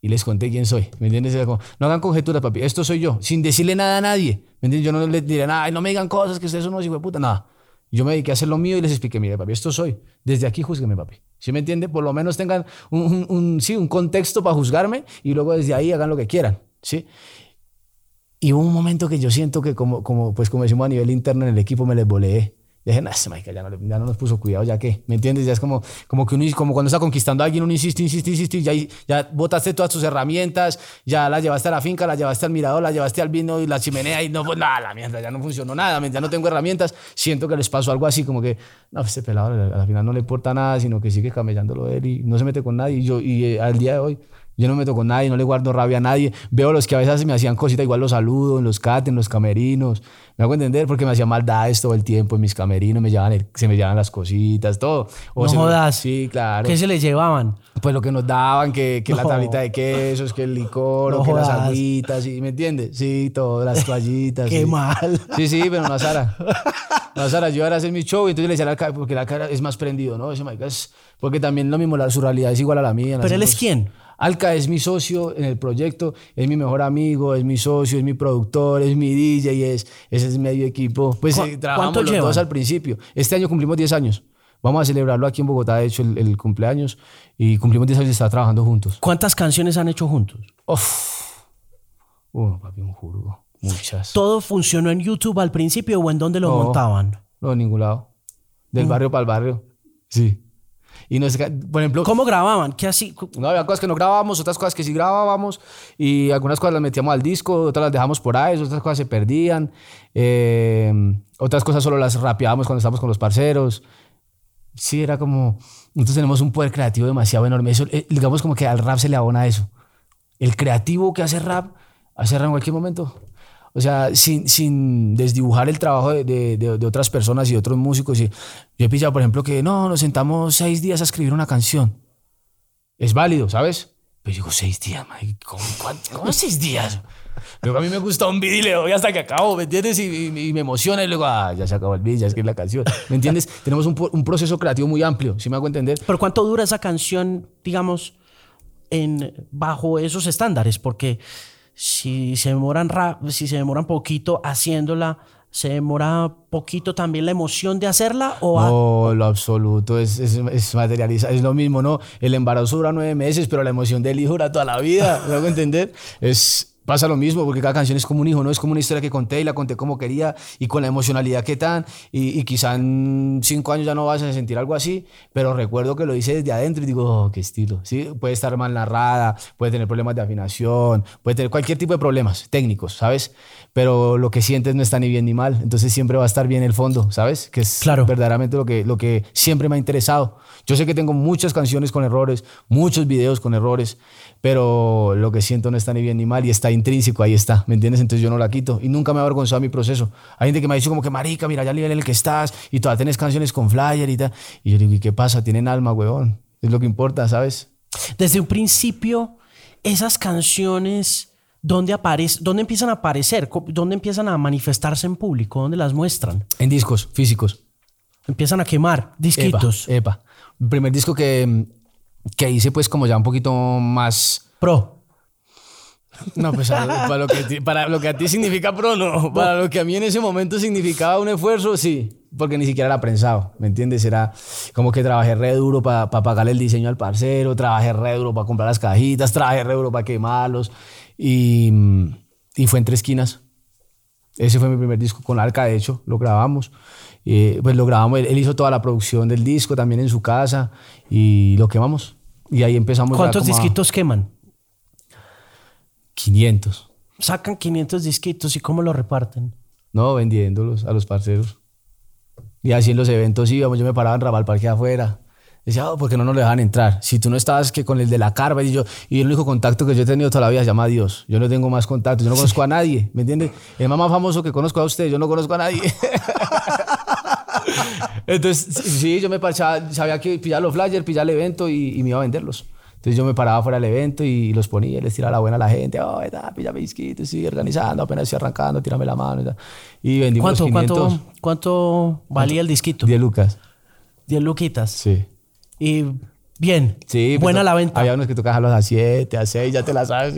Speaker 3: y les conté quién soy. ¿Me entiendes? No hagan conjeturas, papi. Esto soy yo, sin decirle nada a nadie. Yo no les diré nada, "Ay, no me digan cosas, que ustedes son unos hijos de puta, nada. Yo me dediqué a hacer lo mío y les expliqué, mire, papi, esto soy. Desde aquí júzgueme, papi. ¿Sí me entiende? Por lo menos tengan un- sí, un contexto para juzgarme y luego desde ahí hagan lo que quieran. ¿Sí? Y hubo un momento que yo siento que como, como, pues como decimos a nivel interno en el equipo me les voleé. Dije, no, ese ya no, ya no nos puso cuidado, ya que, ¿me entiendes? Ya es como, como que uno, como cuando está conquistando a alguien, uno insiste, insiste, insiste, ya, ya botaste todas tus herramientas, ya las llevaste a la finca, las llevaste al mirador, las llevaste al vino y la chimenea y no, pues nada, la mierda, ya no funcionó nada, ya no tengo herramientas. Siento que les pasó algo así, como que, no, este pelado a la final no le importa nada, sino que sigue camellándolo él y no se mete con nadie. Y yo, y eh, al día de hoy, yo no me meto con nadie, no le guardo rabia a nadie. Veo los que a veces me hacían cositas, igual los saludo en los cat, en los camerinos. Me hago entender porque me hacían maldades todo el tiempo en mis camerinos, me llevaban el- se me llevaban las cositas, todo. O
Speaker 2: No
Speaker 3: me-
Speaker 2: jodas.
Speaker 3: sí, claro.
Speaker 2: ¿Qué se les llevaban?
Speaker 3: Pues lo que nos daban, que, que la tablita de quesos, que el licor,
Speaker 2: No
Speaker 3: o que las agüitas, ¿sí? ¿me entiendes? Sí, todo, las toallitas.
Speaker 2: Qué
Speaker 3: sí.
Speaker 2: mal.
Speaker 3: Sí, sí, pero no a Sara. No a Sara, yo era a hacer mi show y entonces le decía a la cara, porque la cara es más prendido, ¿no? Ese marica es, porque también lo mismo, la, su realidad es igual a la mía.
Speaker 2: ¿Pero él es quién?
Speaker 3: Alca es mi socio en el proyecto, es mi mejor amigo, es mi socio, es mi productor, es mi DJ, es, ese es medio equipo. Pues
Speaker 2: ¿Cu-
Speaker 3: eh, trabajamos los dos al principio. Este año cumplimos 10 años. Vamos a celebrarlo aquí en Bogotá, de hecho, el, el cumpleaños. Y cumplimos 10 años de estar trabajando juntos.
Speaker 2: ¿Cuántas canciones han hecho juntos?
Speaker 3: Uf. Uno, papi, un juro. Muchas.
Speaker 2: ¿Todo funcionó en YouTube al principio o en dónde lo
Speaker 3: No.
Speaker 2: montaban?
Speaker 3: No, en ningún lado. Del barrio para el barrio. Sí. Y por ejemplo,
Speaker 2: ¿Cómo grababan? ¿Qué así?
Speaker 3: No, había cosas que no grabábamos, otras cosas que sí grabábamos y algunas cosas las metíamos al disco, otras las dejamos por ahí, otras cosas se perdían, eh, otras cosas solo las rapeábamos cuando estábamos con los parceros. Sí, era como, nosotros tenemos un poder creativo demasiado enorme. Eso, eh, digamos como que al rap se le abona eso. El creativo que hace rap, hace rap en cualquier momento. O sea, sin, sin desdibujar el trabajo de, de- de- de otras personas y de otros músicos. Y yo he pillado, por ejemplo, que no, nos sentamos seis días a escribir una canción es válido, ¿sabes? Pero digo, seis días, ¿cómo, cómo seis días? Luego a mí me gusta un beat y le doy hasta que acabo, ¿me entiendes? Y, y- y me emociona y luego, ah, ya se acabó el beat, ya es que es la canción, ¿me entiendes? Tenemos un, un proceso creativo muy amplio, ¿sí me hago entender?
Speaker 2: ¿Pero cuánto dura esa canción, digamos, en, bajo esos estándares? Porque si se demoran, ra- si se demoran poquito haciéndola, ¿Se demora poquito también la emoción de hacerla? O
Speaker 3: no, lo absoluto, es, es, es materializa, es lo mismo, ¿no? El embarazo dura nueve meses, pero la emoción del hijo dura toda la vida, ¿me hago entender? Es, pasa lo mismo, porque cada canción es como un hijo, ¿no? Es como una historia que conté y la conté como quería y con la emocionalidad que tan, y, y quizá en cinco años ya no vas a sentir algo así, pero recuerdo que lo hice desde adentro y digo, oh, qué estilo, ¿sí? Puede estar mal narrada, puede tener problemas de afinación, puede tener cualquier tipo de problemas técnicos, ¿sabes? Pero lo que sientes no está ni bien ni mal, entonces siempre va a estar bien el fondo, ¿sabes? Que es
Speaker 2: Claro.
Speaker 3: verdaderamente lo que, lo que siempre me ha interesado. Yo sé que tengo muchas canciones con errores, muchos videos con errores, pero lo que siento no está ni bien ni mal y está intrínseco, ahí está, ¿me entiendes? Entonces yo no la quito y nunca me ha avergonzado mi proceso. Hay gente que me ha dicho como que, marica, mira ya el nivel en el que estás y todavía tenés canciones con flyer y tal. Y yo digo, ¿y qué pasa? Tienen alma, huevón. Es lo que importa, ¿sabes?
Speaker 2: Desde un principio, esas canciones, ¿dónde, aparece, ¿dónde empiezan a aparecer? ¿Dónde empiezan a manifestarse en público? ¿Dónde las muestran?
Speaker 3: En discos físicos.
Speaker 2: Empiezan a quemar disquitos.
Speaker 3: Epa, epa. El primer disco que, que hice pues como ya un poquito más...
Speaker 2: Pro.
Speaker 3: No, pues para, lo que, a ti- para lo que a ti significa pro, no. Para lo que a mí en ese momento significaba un esfuerzo, sí. Porque ni siquiera era prensado, ¿me entiendes? Era como que trabajé re duro para pagarle el diseño al parcero, trabajé re duro para comprar las cajitas, trabajé re duro para quemarlos. Y, y fue entre esquinas. Ese fue mi primer disco con Arca, de hecho, lo grabamos. Eh, pues lo grabamos, él, él hizo toda la producción del disco también en su casa y lo quemamos. Y ahí empezamos.
Speaker 2: ¿Cuántos
Speaker 3: a
Speaker 2: disquitos queman?
Speaker 3: 500.
Speaker 2: Sacan 500 disquitos y cómo lo reparten.
Speaker 3: No, vendiéndolos a los parceros. Y así en los eventos íbamos, yo me paraba en Raval Parque afuera. Decía, oh, ¿por qué no nos dejan entrar? Si tú no estabas que con el de la carva y yo, y el único contacto que yo he tenido toda la vida se llama Dios. Yo no tengo más contacto, yo no conozco a nadie, ¿me entiendes? El más famoso que conozco a usted, yo no conozco a nadie. Entonces, sí, yo me parchaba, sabía que pillar los flyers, pillar el evento y, y me iba a venderlos. Entonces yo me paraba fuera del evento y los ponía, les tiraba la buena a la gente, oh, está, píllame disquitos, sí, organizando, apenas estoy arrancando, tírame la mano y tal. Y vendimos
Speaker 2: ¿Cuánto,
Speaker 3: los 500,
Speaker 2: cuánto, cuánto valía el disquito?
Speaker 3: 10 lucas.
Speaker 2: 10 luquitas.
Speaker 3: Sí.
Speaker 2: Y bien.
Speaker 3: Sí, pues,
Speaker 2: buena la venta.
Speaker 3: Había unos que tocaban a las 7, a 6, ya te las sabes.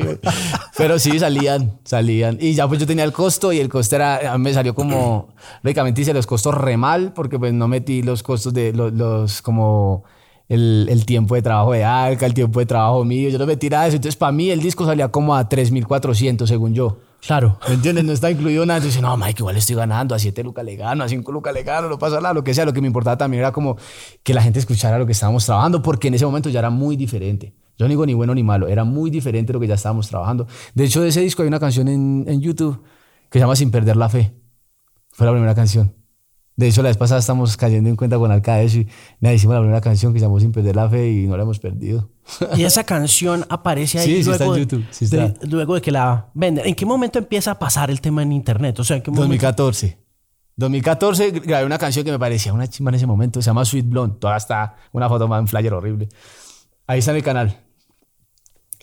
Speaker 3: Pero sí, salían, salían. Y ya pues yo tenía el costo y el costo era, a mí me salió como, lógicamente hice los costos re mal porque pues no metí los costos de los, los como el, el tiempo de trabajo de Alca, el tiempo de trabajo mío, yo no metí nada de eso. Entonces para mí el disco salía como a 3.400 según yo.
Speaker 2: Claro.
Speaker 3: ¿Me entiendes? No está incluido nada. Entonces, no, Mike, igual estoy ganando. A 7 lucas le gano, a 5 lucas le gano, no pasa nada, lo que sea. Lo que me importaba también era como que la gente escuchara lo que estábamos trabajando, porque en ese momento ya era muy diferente. Yo no digo ni bueno ni malo, era muy diferente lo que ya estábamos trabajando. De hecho, de ese disco hay una canción en, en YouTube que se llama Sin Perder la Fe. Fue la primera canción. De hecho, la vez pasada estamos cayendo en cuenta con Alca de eso y nada, hicimos la primera canción que se llamó Sin Perder la Fe y no la hemos perdido.
Speaker 2: Y esa canción aparece ahí
Speaker 3: Sí, sí
Speaker 2: luego,
Speaker 3: está en
Speaker 2: de-
Speaker 3: YouTube, sí
Speaker 2: de,
Speaker 3: está.
Speaker 2: luego de que la venden. ¿En qué momento empieza a pasar el tema en internet? O sea, ¿en qué momento?
Speaker 3: 2014. 2014 grabé una canción que me parecía una chimba en ese momento, se llama Sweet Blonde. Toda está una foto más, un flyer horrible. Ahí está en el canal.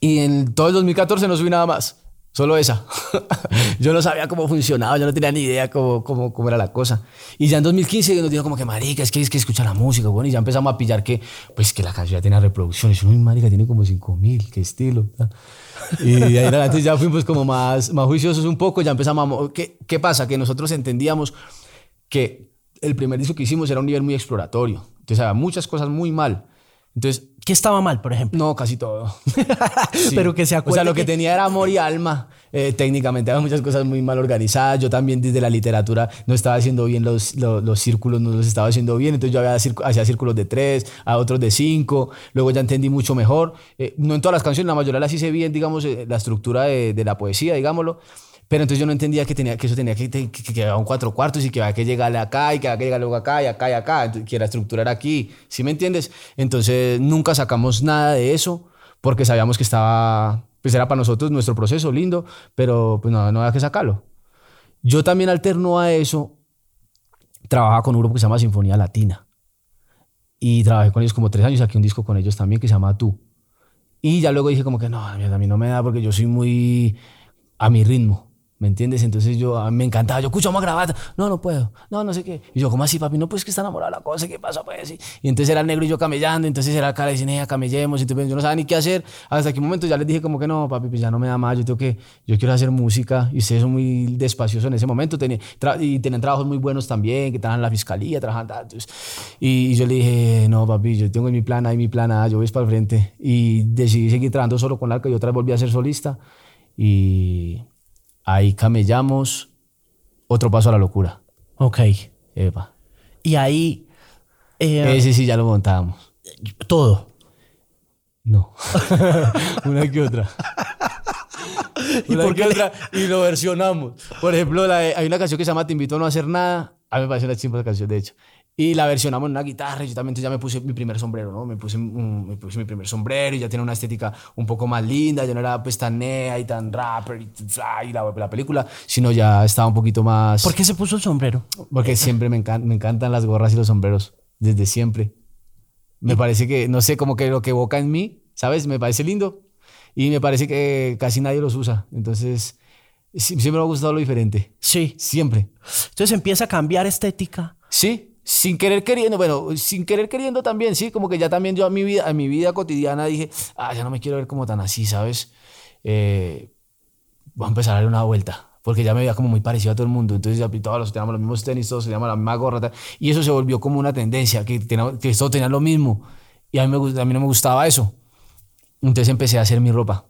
Speaker 3: Y en todo el 2014 no subí nada más, solo esa. yo no sabía cómo funcionaba, yo no tenía ni idea cómo, cómo, cómo era la cosa. Y ya en 2015 nos dijo como que, marica, es que es que escucha la música, bueno, y ya empezamos a pillar que, pues que la canción ya tenía reproducciones. Uy, marica, tiene como 5 mil, qué estilo. Y de ahí adelante ya fuimos como más, más juiciosos un poco, ya empezamos a... ¿Qué, ¿Qué pasa? Que nosotros entendíamos que el primer disco que hicimos era un nivel muy exploratorio. Entonces había muchas cosas muy mal. Entonces,
Speaker 2: ¿Qué estaba mal, por ejemplo?
Speaker 3: no, casi todo. Sí.
Speaker 2: Pero que se
Speaker 3: O
Speaker 2: acuerde
Speaker 3: sea, lo que
Speaker 2: que-
Speaker 3: tenía era amor y alma. Eh, técnicamente había muchas cosas muy mal organizadas. Yo también desde la literatura no estaba haciendo bien los, los, los círculos, no los estaba haciendo bien. Entonces yo había hacía círculos de tres, a otros de cinco. Luego ya entendí mucho mejor. Eh, no en todas las canciones, la mayoría las hice bien, digamos, eh, la estructura de, de la poesía, digámoslo. Pero entonces yo no entendía que, tenía, que eso tenía que, que, un cuatro cuartos y que había que llegarle acá y que había que llegar luego acá y acá y acá, que la estructura aquí, ¿sí me entiendes? Entonces nunca sacamos nada de eso porque sabíamos que estaba, pues era para nosotros nuestro proceso lindo, pero pues no, no había que sacarlo. Yo también alterno a eso, trabajaba con un grupo que se llama Sinfonía Latina y trabajé con ellos como tres años, saqué un disco con ellos también que se llama Tú. Y ya luego dije como que no, a mí no me da porque yo soy muy a mi ritmo. ¿Me entiendes? Entonces yo, a mí me encantaba, yo, escucho, vamos a grabar. No, no puedo. No, no sé qué. Y yo, ¿cómo así, papi? No, pues que está enamorada la cosa, ¿qué pasa? Pues sí. Y entonces era el negro y yo camellando, entonces era acá, le decían, camellemos. Entonces yo no sabía ni qué hacer. Hasta un momento ya les dije, como que no, papi, pues ya no me da más. Yo tengo que, yo quiero hacer música. Y ustedes son muy despaciosos en ese momento. Tenía, y tenían trabajos muy buenos también, que estaban en la fiscalía, trabajando. Entonces, y, yo le dije, no, papi, yo tengo mi plan A y mi plan A, yo voy para el frente. Y decidí seguir trabajando solo con Arca y otra vez volví a ser solista. Y Ahí camellamos, otro paso a la locura.
Speaker 2: Ok.
Speaker 3: Epa.
Speaker 2: Y ahí...
Speaker 3: Eh, Ese sí ya lo montábamos.
Speaker 2: ¿Todo?
Speaker 3: No. Una que otra.
Speaker 2: ¿Y por qué
Speaker 3: otra? Y lo versionamos. Por ejemplo, hay una canción que se llama Te invito a no hacer nada. A mí me parece una chimpa canción, de hecho. Y la versionamos en una guitarra y yo también ya me puse mi primer sombrero, ¿no? Me puse, me puse mi primer sombrero y ya tiene una estética un poco más linda, ya no era pues tan nea y tan rapper y, y la, la, película, sino ya estaba un poquito más...
Speaker 2: ¿Por qué se puso el sombrero?
Speaker 3: Porque siempre me, me encantan las gorras y los sombreros, desde siempre. Me parece que, no sé, como que lo que evoca en mí, ¿sabes? Me parece lindo y me parece que casi nadie los usa, entonces... Siempre me ha gustado lo diferente.
Speaker 2: Sí.
Speaker 3: Siempre.
Speaker 2: Entonces empieza a cambiar estética.
Speaker 3: Sí, sin querer queriendo, bueno, sin querer queriendo también, sí, como que ya también yo a mi vida, a mi vida cotidiana dije, ah, ya no me quiero ver como tan así, ¿sabes? Eh, voy a empezar a darle una vuelta, porque ya me veía como muy parecido a todo el mundo, entonces ya todos teníamos los mismos tenis, todos teníamos la misma gorra, y eso se volvió como una tendencia, que, que todos tenían lo mismo, y a mí, me, a mí no me gustaba eso. Entonces empecé a hacer mi ropa.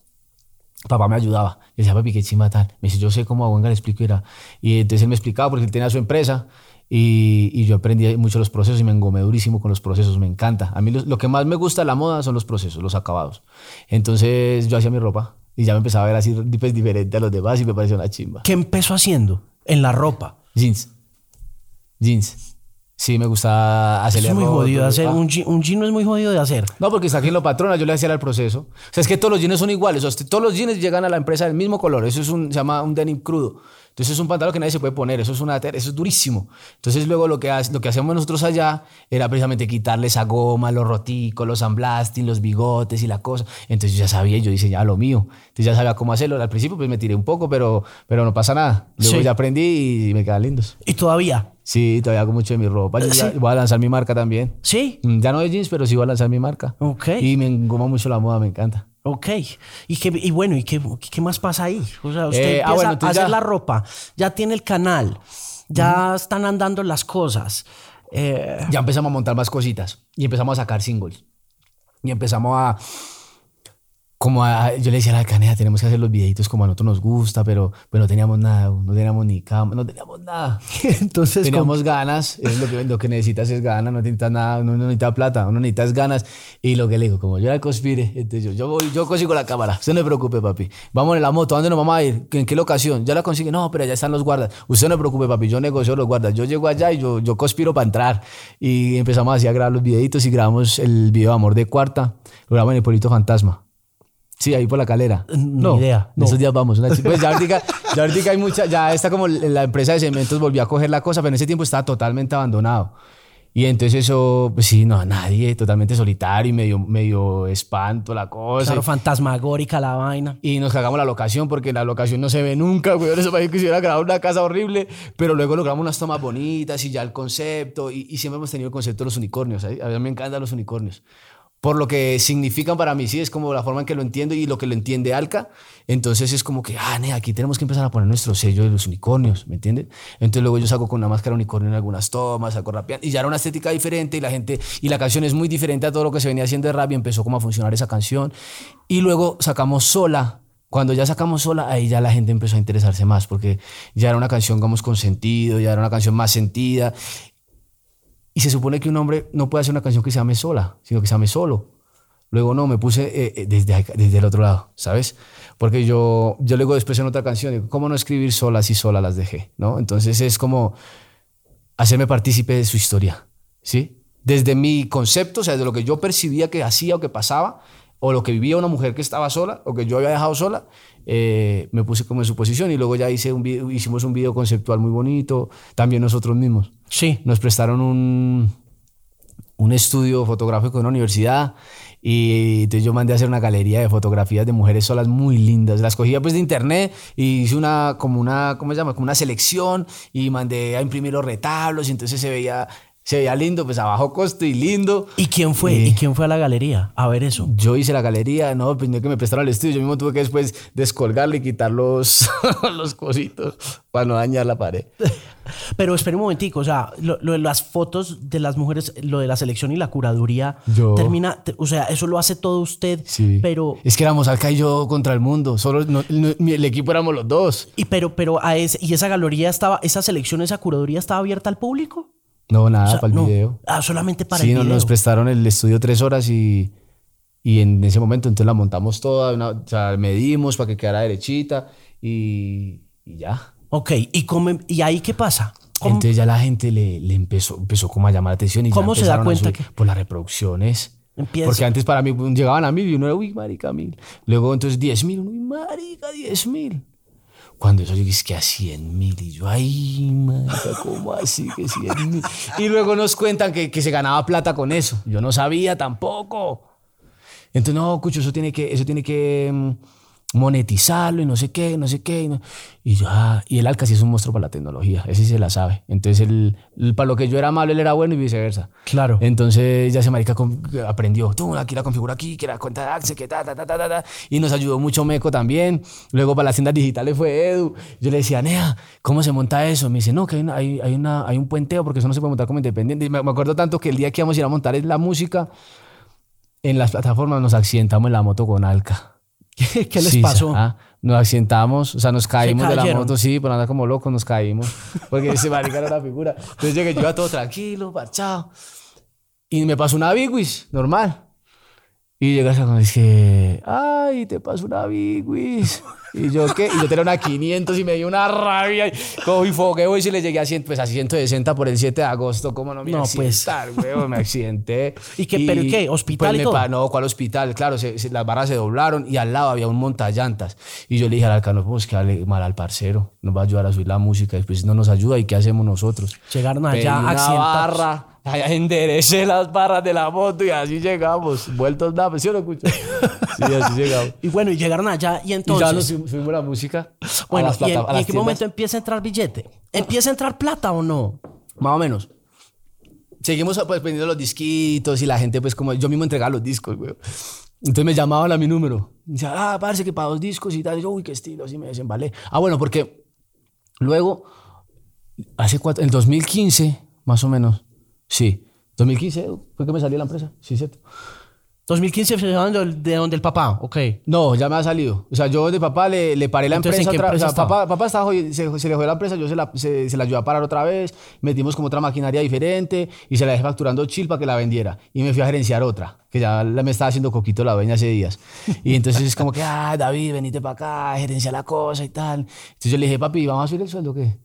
Speaker 3: Papá me ayudaba. Yo decía, papi, qué chima tal. Me dice, yo sé cómo a Wenga le explico. Era. Y entonces él me explicaba porque él tenía su empresa y, yo aprendí mucho los procesos y me engomé durísimo con los procesos, me encanta. A mí lo, que más me gusta de la moda son los procesos, los acabados. Entonces yo hacía mi ropa y ya me empezaba a ver así pues, diferente a los demás y me pareció una chimba.
Speaker 2: ¿Qué empezó haciendo en la ropa?
Speaker 3: Jeans. Jeans. Sí, me gusta hacer
Speaker 2: Es muy jodido de hacer. Un, un jean no es muy jodido de hacer.
Speaker 3: No, porque está aquí en lo patrona, yo le hacía el proceso. O sea, es que todos los jeans son iguales. O sea, todos los jeans llegan a la empresa del mismo color. Eso es un, se llama un denim crudo. Entonces es un pantalón que nadie se puede poner, eso es, una, eso es durísimo. Entonces luego lo que, lo que hacíamos nosotros allá era precisamente quitarle esa goma, los roticos, los sandblasting, los bigotes y la cosa. Entonces yo ya sabía, yo diseñaba lo mío. Entonces ya sabía cómo hacerlo. Al principio pues me tiré un poco, pero, pero no pasa nada. Luego ya aprendí y me quedan lindos.
Speaker 2: ¿Y todavía?
Speaker 3: Sí, todavía hago mucho de mi ropa. Yo voy a lanzar mi marca también.
Speaker 2: ¿Sí?
Speaker 3: Mm, ya no de jeans, pero sí voy a lanzar mi marca.
Speaker 2: Ok.
Speaker 3: Y me engoma mucho la moda, me encanta.
Speaker 2: Ok. ¿Y, qué, y bueno, ¿y qué, qué, más pasa ahí? O sea, usted eh, ah, empieza a hacer la ropa, ya tiene el canal, ya están andando las cosas.
Speaker 3: Eh, ya empezamos a montar más cositas y empezamos a sacar singles. Y empezamos a como yo le decía a la canea, tenemos que hacer los videitos como a nosotros nos gusta, pero pues no teníamos nada, no teníamos ni cama, no teníamos nada. Entonces teníamos ganas, es lo que, lo que necesitas es ganas, no necesitas nada, no necesitas plata, uno necesitas ganas. Y lo que le digo, como yo la conspire, entonces yo, yo, yo consigo la cámara, usted no se preocupe, papi. Vamos en la moto, ¿a dónde nos vamos a ir? ¿En qué locación? Ya la consigue, no, pero allá están los guardas. Usted no se preocupe, papi, yo negocio los guardas. Yo llego allá y yo, yo conspiro para entrar. Y empezamos así a grabar los videitos y grabamos el video de Amor de Cuarta, lo grabamos en el Pueblito Fantasma. Sí, ahí por la calera.
Speaker 2: No, idea.
Speaker 3: No. Esos días vamos. pues ya ahorita, ya ahorita hay mucha, ya está como la empresa de cementos volvió a coger la cosa, pero en ese tiempo estaba totalmente abandonado. Y entonces eso, pues sí, no, a nadie, totalmente solitario y medio, medio espanto la cosa.
Speaker 2: Claro, fantasmagórica la vaina.
Speaker 3: Y nos cagamos la locación porque la locación no se ve nunca, güey. Eso parece que hubiera grabado una casa horrible, pero luego logramos unas tomas bonitas y ya el concepto. Y, y siempre hemos tenido el concepto de los unicornios. A mí me encantan los unicornios por lo que significan para mí, sí, es como la forma en que lo entiendo y lo que lo entiende Alca. Entonces es como que, ah, aquí tenemos que empezar a poner nuestro sello de los unicornios, ¿me entiendes? Entonces luego yo saco con una máscara unicornio en algunas tomas, saco rapeando, y ya era una estética diferente y la gente, y la canción es muy diferente a todo lo que se venía haciendo de rap y empezó como a funcionar esa canción. Y luego sacamos sola, cuando ya sacamos sola, ahí ya la gente empezó a interesarse más, porque ya era una canción, digamos, con sentido, ya era una canción más sentida. Y se supone que un hombre no puede hacer una canción que se llame sola, sino que se llame solo. Luego no, me puse eh, eh, desde, desde el otro lado, ¿sabes? Porque yo, yo luego después en otra canción digo, ¿cómo no escribir sola si sola las dejé? ¿no? Entonces es como hacerme partícipe de su historia, ¿sí? Desde mi concepto, o sea, desde lo que yo percibía que hacía o que pasaba, o lo que vivía una mujer que estaba sola, o que yo había dejado sola, eh, me puse como en su posición y luego ya hice un hicimos un video conceptual muy bonito, también nosotros mismos.
Speaker 2: Sí.
Speaker 3: Nos prestaron un, un estudio fotográfico en una universidad Y entonces yo mandé a hacer una galería de fotografías de mujeres solas muy lindas. Las cogía pues de internet y hice una, como una, ¿cómo se llama? Como una selección y mandé a imprimir los retablos y entonces se veía se veía lindo, pues a bajo costo y lindo.
Speaker 2: ¿Y quién fue?
Speaker 3: Eh,
Speaker 2: ¿Y quién fue a la galería a ver eso?
Speaker 3: Yo hice la galería, no, pues no que me prestaron el estudio, yo mismo tuve que después descolgarle y quitar los, los cositos para no dañar la pared.
Speaker 2: Pero espera un momentico, o sea, lo, lo de las fotos de las mujeres, lo de la selección y la curaduría,
Speaker 3: Yo.
Speaker 2: termina, te- o sea, eso lo hace todo usted,
Speaker 3: Sí.
Speaker 2: pero,
Speaker 3: Es que éramos Alca y yo contra el mundo, solo no- no- mi- el equipo éramos los dos.
Speaker 2: y pero, pero a ese, y esa galería estaba, esa selección, esa curaduría estaba abierta al público.
Speaker 3: No, nada,
Speaker 2: O sea,
Speaker 3: para el
Speaker 2: no.
Speaker 3: video.
Speaker 2: Ah, solamente para
Speaker 3: sí,
Speaker 2: el video.
Speaker 3: nos prestaron el estudio tres horas y, y en ese momento entonces la montamos toda, una- o sea, medimos para que quedara derechita y, y ya.
Speaker 2: Ok, ¿y, cómo, ¿y ahí qué pasa? ¿Cómo-
Speaker 3: Entonces ya la gente le, le empezó, empezó como a llamar la atención y ya
Speaker 2: ¿Cómo se da cuenta que-
Speaker 3: Por las reproducciones.
Speaker 2: Empieza.
Speaker 3: Porque antes para mí pues, llegaban a mil y uno era, uy, marica, mil. Luego entonces 10 mil, uy, marica, 10 mil. Cuando eso llegué es que a 100 mil y yo, ay, marica, ¿cómo así que 100 mil? Y luego nos cuentan que, que se ganaba plata con eso. Yo no sabía tampoco. Entonces, no, Cucho, eso tiene que, eso tiene que mm, monetizarlo y no sé qué, no sé qué. Y, no- y yo, ah, y el Alca sí es un monstruo para la tecnología, ese sí se la sabe. Entonces, el- para lo que yo era malo, él era bueno y viceversa.
Speaker 2: Claro.
Speaker 3: Entonces, ya se marica aprendió, tú, aquí la configura aquí, que la cuenta de que ta, ta, ta, ta, ta, ta. Y nos ayudó mucho Meco también. Luego para las tiendas digitales fue Edu. Yo le decía, Nea, ¿cómo se monta eso? Me dice, no, que hay, una- hay, hay, una, hay un puenteo porque eso no se puede montar como independiente. Y me, me acuerdo tanto que el día que íbamos a ir a montar la música, en las plataformas nos accidentamos en la moto con Alca.
Speaker 2: ¿Qué, qué les
Speaker 3: Sí,
Speaker 2: pasó?
Speaker 3: ah, nos accidentamos, o sea, nos caímos de la moto, sí, por andar como locos nos caímos. Porque ese marica era una figura. Entonces llegué yo iba todo tranquilo, parchado. Y me pasó una Bigwis, normal. Y llegas a con es que, ay, te pasó una Bigwis. Y yo, ¿qué? Y yo tenía una 500 y me dio una rabia. Y cogí fogueo y si le llegué a, 100, pues a 160 por el 7 de agosto. ¿Cómo no me
Speaker 2: No, pues.
Speaker 3: pues. Me accidenté.
Speaker 2: ¿Y qué, pero qué? ¿Hospital
Speaker 3: pues
Speaker 2: y
Speaker 3: me
Speaker 2: todo?
Speaker 3: pa- no, ¿cuál hospital? Claro, se- se- las barras se doblaron y al lado había un montallantas. Y yo le dije al alcalde, no podemos quedarle mal al parcero. Nos va a ayudar a subir la música. Después no nos ayuda. ¿Y qué hacemos nosotros?
Speaker 2: Llegaron allá accidentados.
Speaker 3: barra. Enderecé las barras de la moto y así llegamos. Vueltos nada, ¿sí o no escucho? Sí, así llegamos.
Speaker 2: Y bueno, y llegaron allá y entonces...
Speaker 3: y ya nos subimos la música. a
Speaker 2: Bueno,
Speaker 3: las
Speaker 2: ¿y en,
Speaker 3: plata-
Speaker 2: y en qué momento empieza a entrar billete? ¿Empieza a entrar plata o no?
Speaker 3: Más o menos. Seguimos pues vendiendo los disquitos y la gente pues como yo mismo entregaba los discos, güey. Entonces me llamaban a mi número. Y decía, ah, parece que para dos discos y tal. Y yo, uy, qué estilo, así me desembalé. Ah, bueno, porque luego, hace cuatro, en 2015, más o menos, sí, 2015 fue que me salió la empresa, sí, cierto.
Speaker 2: 2015 fue de donde- de donde el papá, ok.
Speaker 3: No, ya me ha salido. O sea, yo de papá le, le paré la
Speaker 2: Entonces, ¿en
Speaker 3: empresa
Speaker 2: qué
Speaker 3: otra
Speaker 2: empresa
Speaker 3: papá, papá estaba se, se le jodió la empresa, yo se la, se, se la ayudé a parar otra vez. Metimos como otra maquinaria diferente y se la dejé facturando chill para que la vendiera. Y me fui a gerenciar otra, que ya la, me estaba haciendo coquito la dueña hace días. Y entonces es como que, ah, David, venite para acá, gerencia la cosa y tal. Entonces yo le dije, papi, ¿vamos a subir el sueldo o qué?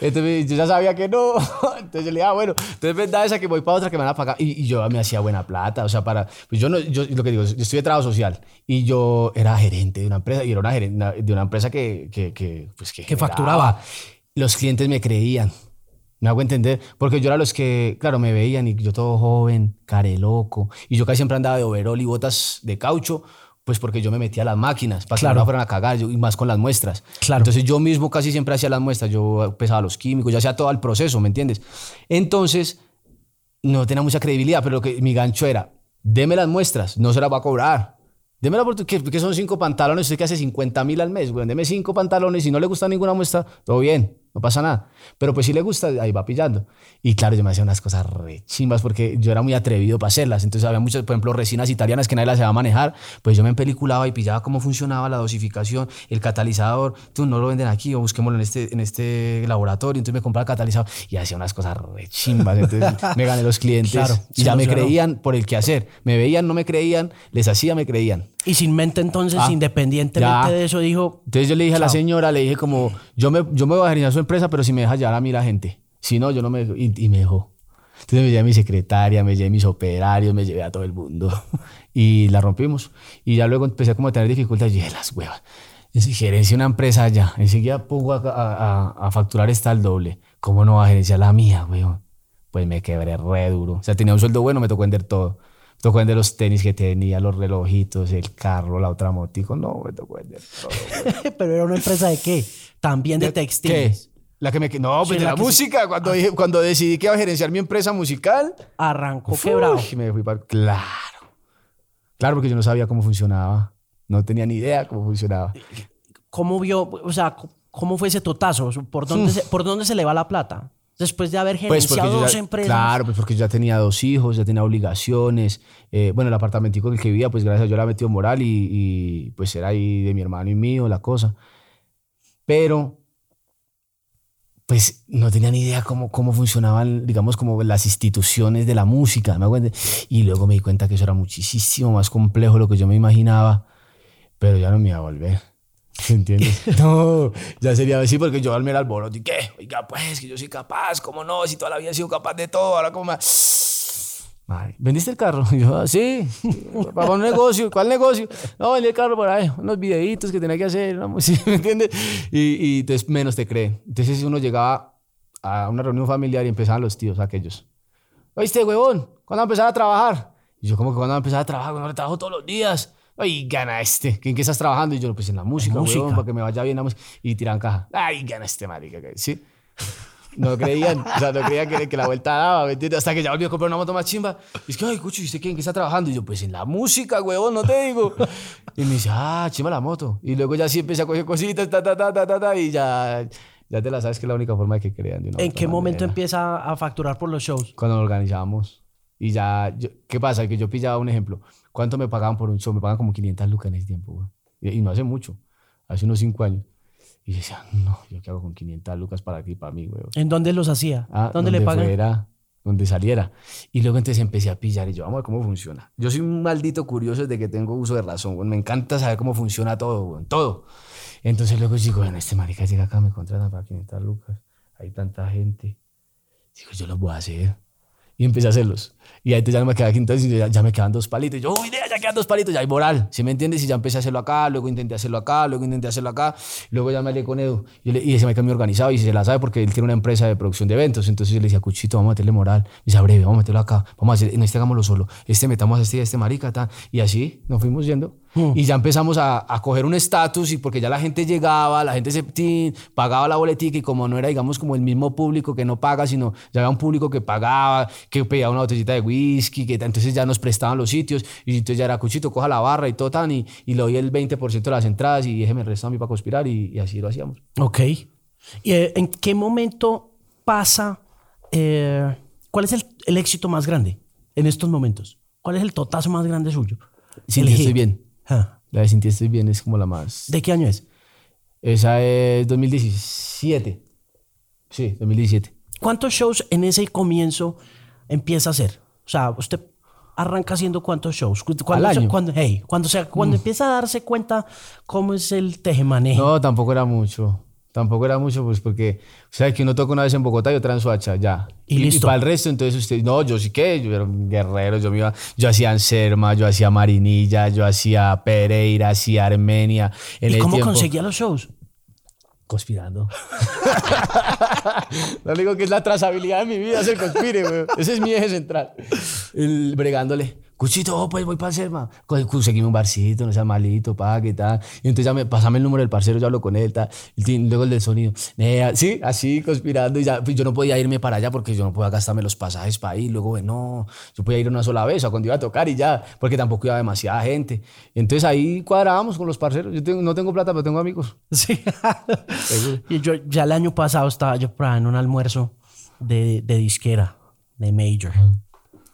Speaker 3: Entonces yo ya sabía que no. Entonces yo le dije, ah, bueno, entonces verdad esa que voy para otra que me van a pagar. Y, y yo me hacía buena plata. O sea, para. Pues yo no, yo lo que digo, yo estudié trabajo social y yo era gerente de una empresa y era una gerente de una empresa que, que, que, pues, que,
Speaker 2: Que facturaba.
Speaker 3: Los clientes me creían. Me hago entender, porque yo era los que, claro, me veían y yo todo joven, care loco, y yo casi siempre andaba de overol y botas de caucho, pues porque yo me metía a las máquinas para que
Speaker 2: Claro.
Speaker 3: no me fueran a cagar, yo- y más con las muestras.
Speaker 2: Claro.
Speaker 3: Entonces yo mismo casi siempre hacía las muestras, yo pesaba los químicos, yo hacía todo el proceso, ¿me entiendes? Entonces, no tenía mucha credibilidad, pero lo que mi gancho era, deme las muestras, no se las va a cobrar. Deme la oportunidad, que, que son cinco pantalones, usted que hace 50 mil al mes, güey, deme cinco pantalones, si no le gusta ninguna muestra, todo bien, no pasa nada. Pero pues si le gusta, ahí va pillando. Y claro, yo me hacía unas cosas re chimbas porque yo era muy atrevido para hacerlas. Entonces había muchas, por ejemplo, resinas italianas que nadie las iba a manejar, pues yo me empeliculaba y pillaba cómo funcionaba la dosificación, el catalizador, tú no lo venden aquí o busquémoslo en este, en este laboratorio, entonces me compraba el catalizador y hacía unas cosas re chimbas. Entonces me gané los clientes
Speaker 2: Claro,
Speaker 3: y
Speaker 2: se
Speaker 3: ya me creían por el quehacer. Me veían, no me creían, les hacía, me creían.
Speaker 2: Y sin mente entonces,
Speaker 3: Ah,
Speaker 2: independientemente
Speaker 3: ya.
Speaker 2: de eso, dijo,
Speaker 3: Entonces yo le dije a la
Speaker 2: Chao.
Speaker 3: señora, le dije como, yo me, yo me voy a gerenciar su empresa, pero si me deja llevar a mí la gente. Si no, yo no me... Y, y me dejó. Entonces me llevé a mi secretaria, me llevé a mis operarios, me llevé a todo el mundo. Y la rompimos. Y ya luego empecé como a tener dificultades. Y dije, las huevas. Gerencia una empresa allá. Enseguida pongo a, a- a- a facturar esta al doble. ¿Cómo no va a gerenciar la mía, weón? Pues me quebré re duro. O sea, tenía un sueldo bueno, me tocó vender todo. Tocó vender los tenis que tenía, los relojitos, el carro, la otra motico. No, me tocó vender todo. güey.
Speaker 2: Pero era una empresa de qué? También de, textiles.
Speaker 3: ¿Qué? La que me... No, pues de
Speaker 2: la
Speaker 3: la,
Speaker 2: que se-
Speaker 3: música. Cuando, dije- cuando decidí que iba a gerenciar mi empresa musical,
Speaker 2: Arrancó quebrado.
Speaker 3: Me fui para... Claro. Claro, porque yo no sabía cómo funcionaba. No tenía ni idea cómo funcionaba.
Speaker 2: ¿Cómo vio, o sea, cómo fue ese totazo? ¿Por dónde, se, ¿por dónde se le va la plata? Después de haber
Speaker 3: Pues
Speaker 2: gerenciado
Speaker 3: yo
Speaker 2: dos
Speaker 3: ya,
Speaker 2: empresas.
Speaker 3: claro, pues porque yo ya tenía dos hijos, ya tenía obligaciones. Eh, bueno, el apartamentico en el que vivía, pues gracias a Dios le había metido moral y, y, pues era ahí de mi hermano y mío la cosa. Pero pues no tenía ni idea cómo, cómo funcionaban, digamos, como las instituciones de la música, ¿me? Y luego me di cuenta que eso era muchísimo más complejo de lo que yo me imaginaba, pero ya no me iba a volver. ¿Se entiende? No, ya sería así porque yo al mirar al y qué, oiga, pues que yo soy capaz, ¿cómo no? Si toda la vida he sido capaz de todo, ahora como más. Madre, ¿vendiste el carro? Y yo, "Ah, sí, para un negocio. ¿Cuál negocio? No, vendí el carro por ahí, unos videitos que tenía que hacer, una música, ¿me entiendes? Y, y entonces menos te cree. Entonces uno llegaba a una reunión familiar y empezaban los tíos aquellos. ¿Oíste, huevón? ¿Cuándo va a empezar a trabajar? Y yo, ¿cómo que cuándo va a empezar a trabajar? Bueno, trabajo todos los días. Ay, gana este. ¿En qué estás trabajando? Y yo, pues en la música,
Speaker 2: música.
Speaker 3: huevón, para que me vaya bien la música. Y tiran caja. Ay, gana este, marica. ¿Sí? No creían, o sea, no creían que, que la vuelta daba, ¿me entiendes? Hasta que ya volvió a comprar una moto más chimba. Y es que, ay, cucho, ¿y usted qué, en qué está trabajando? Y yo, pues en la música, huevón, no te digo. Y me dice, ah, chimba la moto. Y luego ya sí empecé a coger cositas, ta, ta, ta, ta, ta, ta, y ya, ya te la sabes que es la única forma de que crean. de una
Speaker 2: ¿En qué momento
Speaker 3: manera.
Speaker 2: empieza a facturar por los shows?
Speaker 3: Cuando lo organizamos. Y ya, yo- ¿qué pasa? Que yo pillaba un ejemplo. ¿Cuánto me pagaban por un show? Me pagan como 500 lucas en ese tiempo, güey. Y, y no hace mucho, hace unos 5 años. Y yo decía, no, ¿yo qué hago con 500 lucas para aquí, para mí, güey?
Speaker 2: ¿En dónde los hacía?
Speaker 3: Ah,
Speaker 2: ¿Dónde le pagan?
Speaker 3: fuera, donde saliera. Y luego entonces empecé a pillar y yo, vamos a ver cómo funciona. Yo soy un maldito curioso desde que tengo uso de razón, güey. Me encanta saber cómo funciona todo, güey. Todo. Entonces luego digo, bueno, este marica llega acá, me contratan para 500 lucas. Hay tanta gente. Digo, yo los voy a hacer. Y empecé a hacerlos. Y ahí ya no me quedaba entonces ya, ya me quedan dos palitos. Yo, uy, ya quedan dos palitos, ya hay moral. ¿Sí me entiendes? Y ya empecé a hacerlo acá, luego intenté hacerlo acá, luego intenté hacerlo acá. Luego ya me hablé con Edu. Y, le- y ese me cambió organizado y se la sabe porque él tiene una empresa de producción de eventos. Entonces yo le decía, Cuchito, vamos a meterle moral. Y dice, breve, vamos a meterlo acá. Vamos a hacer, en este hagámoslo solo. Este metamos a este a este marica, tal. Y así nos fuimos yendo. Y ya empezamos a, a coger un estatus y porque ya la gente llegaba, la gente se pagaba la boletica y como no era, digamos, como el mismo público que no paga, sino ya había un público que pagaba, que pedía una botellita de whisky, que entonces ya nos prestaban los sitios y entonces ya era cuchito, coja la barra y todo tan y, y le doy el 20% de las entradas y déjeme el resto a mí para conspirar y, y así lo hacíamos.
Speaker 2: Ok. ¿Y eh, en qué momento pasa? eh, ¿Cuál es el, el éxito más grande en estos momentos? ¿Cuál es el totazo más grande suyo?
Speaker 3: Ti estoy bien.
Speaker 2: Ah,
Speaker 3: La de Sin ti estoy bien es como la más...
Speaker 2: ¿De qué año es?
Speaker 3: Esa es 2017. Sí, 2017.
Speaker 2: ¿Cuántos shows en ese comienzo empieza a hacer? O sea, usted arranca haciendo cuántos shows. ¿Cu- ¿Cuándo
Speaker 3: Al año. Mm.
Speaker 2: cuándo- hey, cuando, se- cuando empieza a darse cuenta cómo es el tejemaneje.
Speaker 3: No, tampoco era mucho. Tampoco era mucho, pues porque, o sea, que uno toca una vez en Bogotá y otra en Soacha, ya.
Speaker 2: Y listo.
Speaker 3: para el resto, entonces usted, no, yo sí que, yo era un guerrero, yo me iba, yo hacía Anserma, yo hacía Marinilla, yo hacía Pereira, hacía Armenia. En
Speaker 2: ¿Y cómo
Speaker 3: tiempo-
Speaker 2: conseguía los shows?
Speaker 3: Conspirando. Lo único que es la trazabilidad de mi vida es el conspire, güey. Ese es mi eje central. El bregándole. Cuchito, oh, pues voy para Selma. Conseguime un barcito, no sea malito, pa, qué tal. Y entonces ya me, pasame el número del parcero, yo hablo con él, tal. Y luego el del sonido. Nea, sí, así, conspirando. Y ya, pues yo no podía irme para allá porque yo no podía gastarme los pasajes para ir. Luego, bueno, yo podía ir una sola vez, o cuando iba a tocar y ya, porque tampoco iba demasiada gente. Entonces ahí cuadrábamos con los parceros. Yo tengo- no tengo plata, pero tengo amigos.
Speaker 2: Sí. Y yo ya el año pasado estaba yo en un almuerzo de, de disquera, de Major.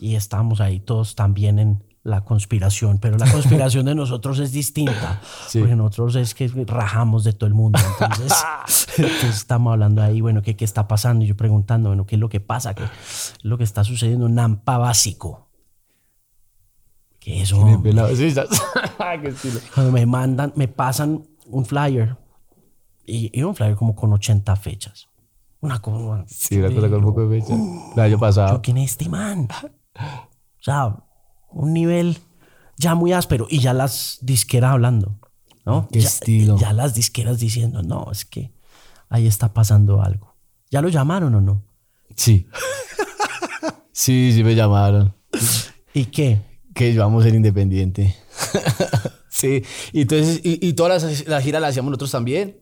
Speaker 2: Y estábamos ahí todos también en la conspiración, pero la conspiración de nosotros es distinta,
Speaker 3: Sí.
Speaker 2: porque nosotros es que rajamos de todo el mundo. Entonces, entonces estamos hablando ahí, bueno, ¿qué, ¿qué está pasando? Y yo preguntando, bueno, ¿qué es lo que pasa? ¿Qué es lo que está sucediendo? Nampa básico. ¿Qué es eso? Cuando me mandan, me pasan un flyer. Y, y un flyer como con 80 fechas. Una cosa.
Speaker 3: Sí, una cosa con un poco de fecha. El año pasado.
Speaker 2: ¿quién es este man? O sea, un nivel ya muy áspero. Y ya las disqueras hablando. ¿No?
Speaker 3: Qué
Speaker 2: ya,
Speaker 3: estilo.
Speaker 2: Ya las disqueras diciendo, no, es que ahí está pasando algo. ¿Ya lo llamaron o no?
Speaker 3: Sí. Sí, sí me llamaron.
Speaker 2: ¿Y qué?
Speaker 3: que vamos a ser independiente. sí, y entonces, y, y todas las, las giras las hacíamos nosotros también.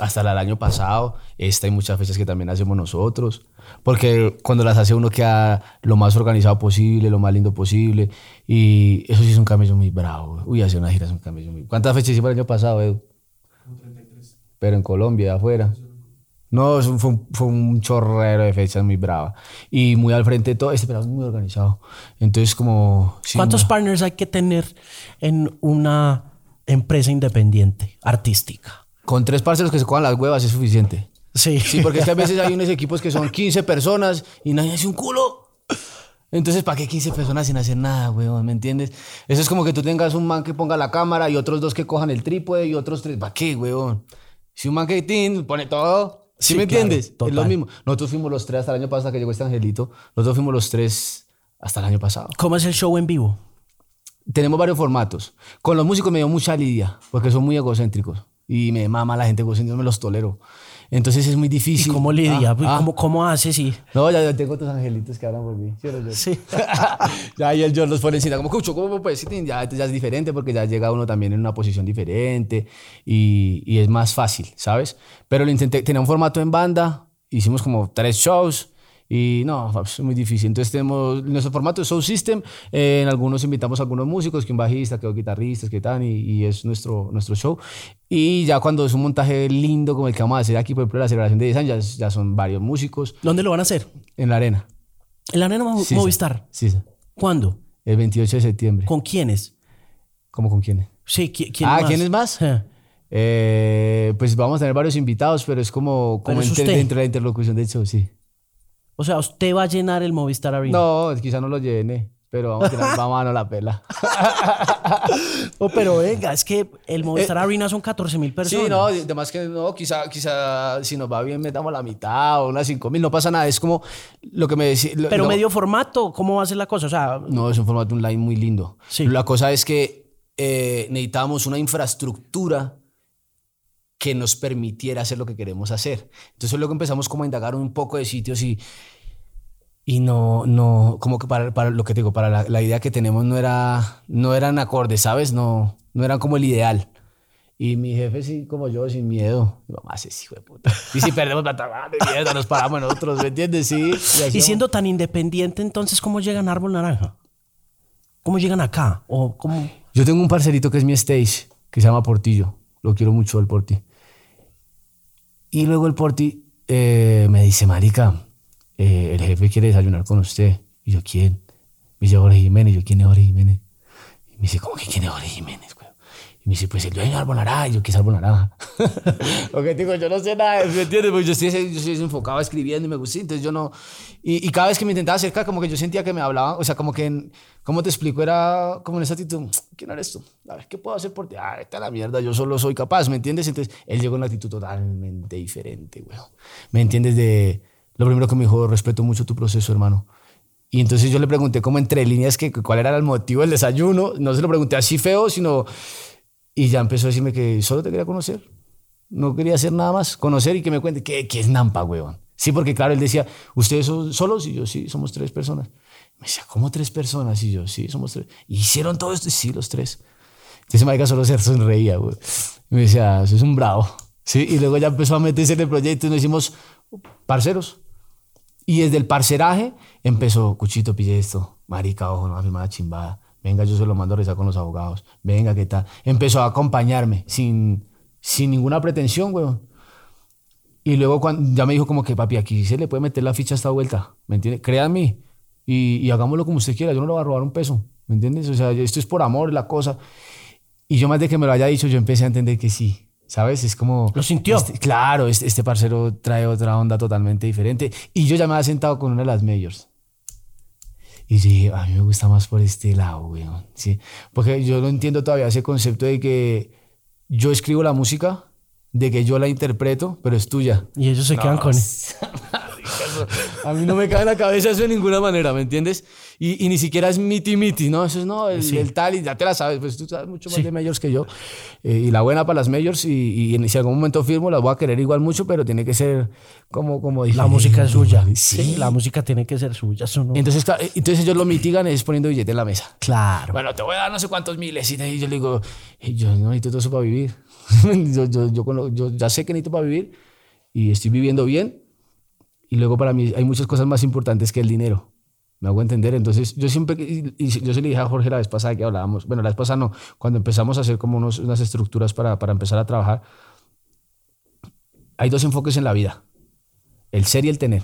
Speaker 3: Hasta el año pasado, esta y muchas fechas que también hacemos nosotros. Porque cuando las hace uno queda lo más organizado posible, lo más lindo posible. Y eso sí es un cambio muy bravo. Uy, hacer una gira es un cambio muy... ¿Cuántas fechas hicimos el año pasado, Edu? Pero en Colombia, afuera. No, fue un, fue un chorrero de fechas muy brava. Y muy al frente de todo. Este pelado es muy organizado. Entonces, como.
Speaker 2: ¿Cuántos
Speaker 3: no-
Speaker 2: partners hay que tener en una empresa independiente, artística?
Speaker 3: Con tres parceros que se cojan las huevas es suficiente.
Speaker 2: Sí.
Speaker 3: Sí, porque es que a veces hay unos equipos que son 15 personas y nadie hace un culo. Entonces, ¿para qué 15 personas sin hacer nada, weón? ¿Me entiendes? Eso es como que tú tengas un man que ponga la cámara y otros dos que cojan el trípode y otros tres. ¿Para qué, weón? Si un man que tin, pone todo. ¿Sí,
Speaker 2: Sí,
Speaker 3: me
Speaker 2: claro,
Speaker 3: entiendes? Es lo
Speaker 2: total.
Speaker 3: mismo. Nosotros fuimos los tres hasta el año pasado que llegó este angelito. Nosotros fuimos los tres hasta el año pasado.
Speaker 2: ¿Cómo es el show en vivo?
Speaker 3: Tenemos varios formatos. Con los músicos me dio mucha lidia porque son muy egocéntricos y me mama la gente no me los tolero. Entonces es muy
Speaker 2: ¿Y
Speaker 3: difícil.
Speaker 2: cómo lidia?
Speaker 3: Ah, ah.
Speaker 2: ¿Cómo, ¿Cómo hace? Sí.
Speaker 3: No, ya, ya tengo otros angelitos que hablan por mí. ¿sí?
Speaker 2: Sí.
Speaker 3: ya y el John los pone encima, como, Cucho, ¿cómo puedes? decir? Ya, ya es diferente porque ya llega uno también en una posición diferente y, y es más fácil, ¿sabes? Pero lo intenté, tenía un formato en banda, hicimos como tres shows y no, es muy difícil. Entonces tenemos nuestro formato de Soul System, eh, en algunos invitamos a algunos músicos, que un bajista, que dos guitarristas, que tal, y, y es nuestro, nuestro show. Y ya cuando es un montaje lindo como el que vamos a hacer aquí, por ejemplo, la celebración de 10 años, ya, es- ya son varios músicos
Speaker 2: ¿Dónde lo van a hacer?
Speaker 3: en la arena.
Speaker 2: En la Arena
Speaker 3: Sí.
Speaker 2: Movistar.
Speaker 3: Sí, sí.
Speaker 2: ¿Cuándo?
Speaker 3: El 28 de septiembre.
Speaker 2: ¿Con quiénes?
Speaker 3: ¿Cómo con quiénes?
Speaker 2: Sí, ¿qui- ¿quién
Speaker 3: ah,
Speaker 2: más?
Speaker 3: ¿quiénes más?
Speaker 2: Eh.
Speaker 3: Eh, pues vamos a tener varios invitados, pero es como, como
Speaker 2: es
Speaker 3: entre- dentro de la interlocución del show, sí.
Speaker 2: O sea, usted va a llenar el Movistar Arena.
Speaker 3: No, quizá no lo llene, pero vamos a tirar vamos a la pela.
Speaker 2: Oh, pero venga, es que el Movistar Arena son 14 mil personas.
Speaker 3: Eh, Sí, no, además que no, quizá, quizá si nos va bien metamos la mitad o unas 5 mil, no pasa nada, es como lo que me decía.
Speaker 2: Pero
Speaker 3: lo-
Speaker 2: medio formato, ¿cómo va a ser la cosa? O sea,
Speaker 3: No, es un formato online muy lindo.
Speaker 2: Sí.
Speaker 3: La cosa es que eh, necesitamos una infraestructura que nos permitiera hacer lo que queremos hacer. Entonces luego empezamos como a indagar un poco de sitios y, y no, no, como que para, para lo que te digo, para la, la idea que tenemos no era, no eran acordes, ¿sabes? No, no eran como el ideal. Y mi jefe, sí, como yo, sin miedo. Mi mamá, ese hijo de puta. Y si perdemos ah, de mierda, nos paramos nosotros, ¿me entiendes? Sí. así
Speaker 2: y siendo tan independiente, entonces, ¿cómo llegan a Árbol Naranja? ¿Cómo llegan acá? ¿O cómo?
Speaker 3: Yo tengo un parcerito que es mi stage, que se llama Portillo. Lo quiero mucho, el Porti. Y luego el Porti eh, me dice, marica, eh, el jefe quiere desayunar con usted. Y yo, ¿quién? Me dice Jorge Jiménez. Yo, ¿quién es Jorge Jiménez? Y me dice, ¿cómo que quién es Jorge Jiménez? Y me dice, pues el dueño de. Y yo, ¿qué es Árbol ok, digo, yo no sé nada, ¿me entiendes? Porque yo estoy, yo estoy enfocado escribiendo y me gusta, entonces yo no... Y, y cada vez que me intentaba acercar, como que yo sentía que me hablaban, o sea, como que, en- ¿cómo te explico? Era como en esa actitud, ¿quién eres tú? A ver, ¿qué puedo hacer por ti? Ah, esta es la mierda, yo solo soy capaz, ¿me entiendes? Entonces, él llegó en una actitud totalmente diferente, güey. ¿Me entiendes? De... Lo primero que me dijo, respeto mucho tu proceso, hermano. Y entonces yo le pregunté como entre líneas que cuál era el motivo del desayuno. No se lo pregunté así feo, sino... Y ya empezó a decirme que solo te quería conocer. No quería hacer nada más. Conocer y que me cuente qué, qué es Nampa, huevón. Sí, porque claro, él decía, ¿ustedes son solos? Y yo, sí, somos tres personas. Me decía, ¿cómo tres personas? Y yo, sí, somos tres. ¿Y hicieron todo esto? Sí, los tres. Entonces, marica solo se sonreía, güey. Me decía, eso es un bravo. Sí, y luego ya empezó a meterse en el proyecto y nos hicimos parceros. Y desde el parceraje empezó, Cuchito, pille esto, marica, ojo, no va a firmar la chimbada. Venga, yo se lo mando a rezar con los abogados. Venga, ¿qué tal? Empezó a acompañarme sin, sin ninguna pretensión, weón. Y luego cuando, ya me dijo como que, papi, aquí se le puede meter la ficha a esta vuelta, ¿me entiende? Créanme y, y hagámoslo como usted quiera, yo no le voy a robar un peso, ¿me entiendes? O sea, esto es por amor, la cosa. Y yo más de que me lo haya dicho, yo empecé a entender que sí, ¿sabes? Es como...
Speaker 2: ¿Lo sintió?
Speaker 3: este- claro, este, este parcero trae otra onda totalmente diferente. Y yo ya me había sentado con una de las majors. Y dije, a mí me gusta más por este lado, weón. ¿sí? Porque yo no entiendo todavía ese concepto de que yo escribo la música, de que yo la interpreto, pero es tuya.
Speaker 2: Y ellos se quedan con...
Speaker 3: A mí no me cae en la cabeza eso de ninguna manera, ¿me entiendes? Y, y ni siquiera es miti miti, ¿no? Eso es, no, el, el tal y ya te la sabes, pues tú sabes mucho más
Speaker 2: Sí.
Speaker 3: de majors que yo. Eh, y la buena para las majors y, y en- si algún momento firmo las voy a querer igual mucho, pero tiene que ser como, como dije.
Speaker 2: La música es suya.
Speaker 3: Sí.
Speaker 2: Sí, la música tiene que ser suya. Eso no-
Speaker 3: Entonces, claro, entonces ellos lo mitigan es poniendo billete en la mesa.
Speaker 2: Claro.
Speaker 3: Bueno, te voy a dar no sé cuántos miles. Y yo le digo, "Hey, yo no necesito todo eso para vivir. yo, yo, yo, yo ya sé que necesito para vivir y estoy viviendo bien. Y luego para mí hay muchas cosas más importantes que el dinero. Me hago entender. Entonces, yo siempre, yo se le dije a Jorge la vez pasada que hablábamos, bueno, la vez pasada no, cuando empezamos a hacer como unas estructuras para, para empezar a trabajar, hay dos enfoques en la vida, el ser y el tener.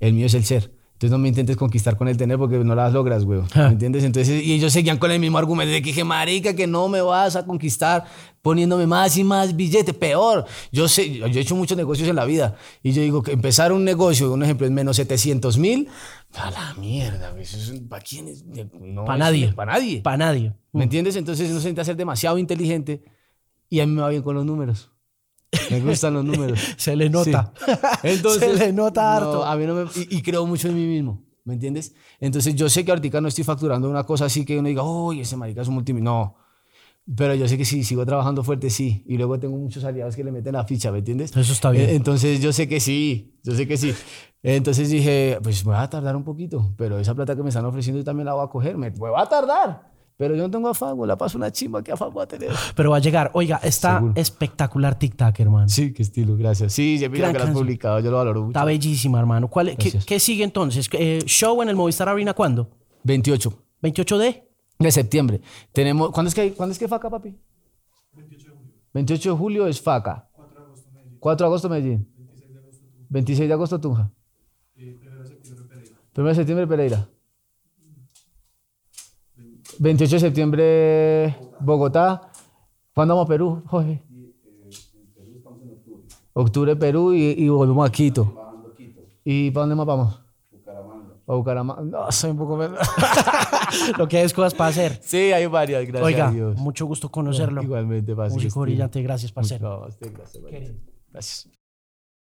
Speaker 3: El mío es el ser. Entonces no me intentes conquistar con el tener porque no las logras, güey. ¿Me entiendes? Entonces, y ellos seguían con el mismo argumento de que dije, marica, que no me vas a conquistar poniéndome más y más billete. Peor. Yo sé, yo he hecho muchos negocios en la vida. Y yo digo que empezar un negocio, un ejemplo, es menos 700 mil. A la mierda, güey. Eso es, ¿Para quién es? No,
Speaker 2: Para nadie.
Speaker 3: no Para nadie.
Speaker 2: Para nadie.
Speaker 3: ¿Me entiendes? Entonces uno se necesita ser demasiado inteligente y a mí me va bien con los números. Me gustan los números.
Speaker 2: Se le nota.
Speaker 3: Sí. Entonces,
Speaker 2: Se le nota
Speaker 3: no,
Speaker 2: harto.
Speaker 3: a mí no me, y, y creo mucho en mí mismo, ¿me entiendes? Entonces yo sé que ahorita no estoy facturando una cosa así que uno diga, uy, ese marica es un multimillonario. No. Pero yo sé que si sigo trabajando fuerte, sí. Y luego tengo muchos aliados que le meten la ficha, ¿me entiendes?
Speaker 2: Eso está bien.
Speaker 3: Eh, Entonces yo sé que sí, yo sé que sí. Entonces dije, pues me va a tardar un poquito, pero esa plata que me están ofreciendo yo también la voy a coger. Me, me va a tardar, pero yo no tengo güey, la paso una chimba, ¿qué afán voy a tener?
Speaker 2: Pero va a llegar. Oiga, está
Speaker 3: Seguro.
Speaker 2: espectacular TikTok, hermano.
Speaker 3: Sí, qué estilo, gracias. Sí, ya mira que lo has publicado, yo lo valoro mucho.
Speaker 2: Está bellísima, hermano. ¿Cuál, qué, qué sigue entonces? Eh, ¿Show en el Movistar Arena cuándo?
Speaker 3: 28
Speaker 2: ¿28 de?
Speaker 3: de septiembre. Tenemos, ¿cuándo es que, ¿cuándo es que faca, papi? 28 de julio. 28 de julio es faca. 4 de agosto Medellín. 26 de agosto Tunja. 1 de septiembre Pereira. 28 de septiembre Bogotá. ¿Cuándo vamos a Perú, Jorge? Octubre Perú y, y volvemos a Quito. ¿Y para dónde más vamos? A Bucaramanga. No, soy un poco.
Speaker 2: Lo que hay es cosas para hacer.
Speaker 3: sí, hay varias, gracias
Speaker 2: Oiga,
Speaker 3: a Dios.
Speaker 2: mucho gusto conocerlo.
Speaker 3: Igualmente,
Speaker 2: Músico brillante, gracias, parcero.
Speaker 3: Gracias, Gracias.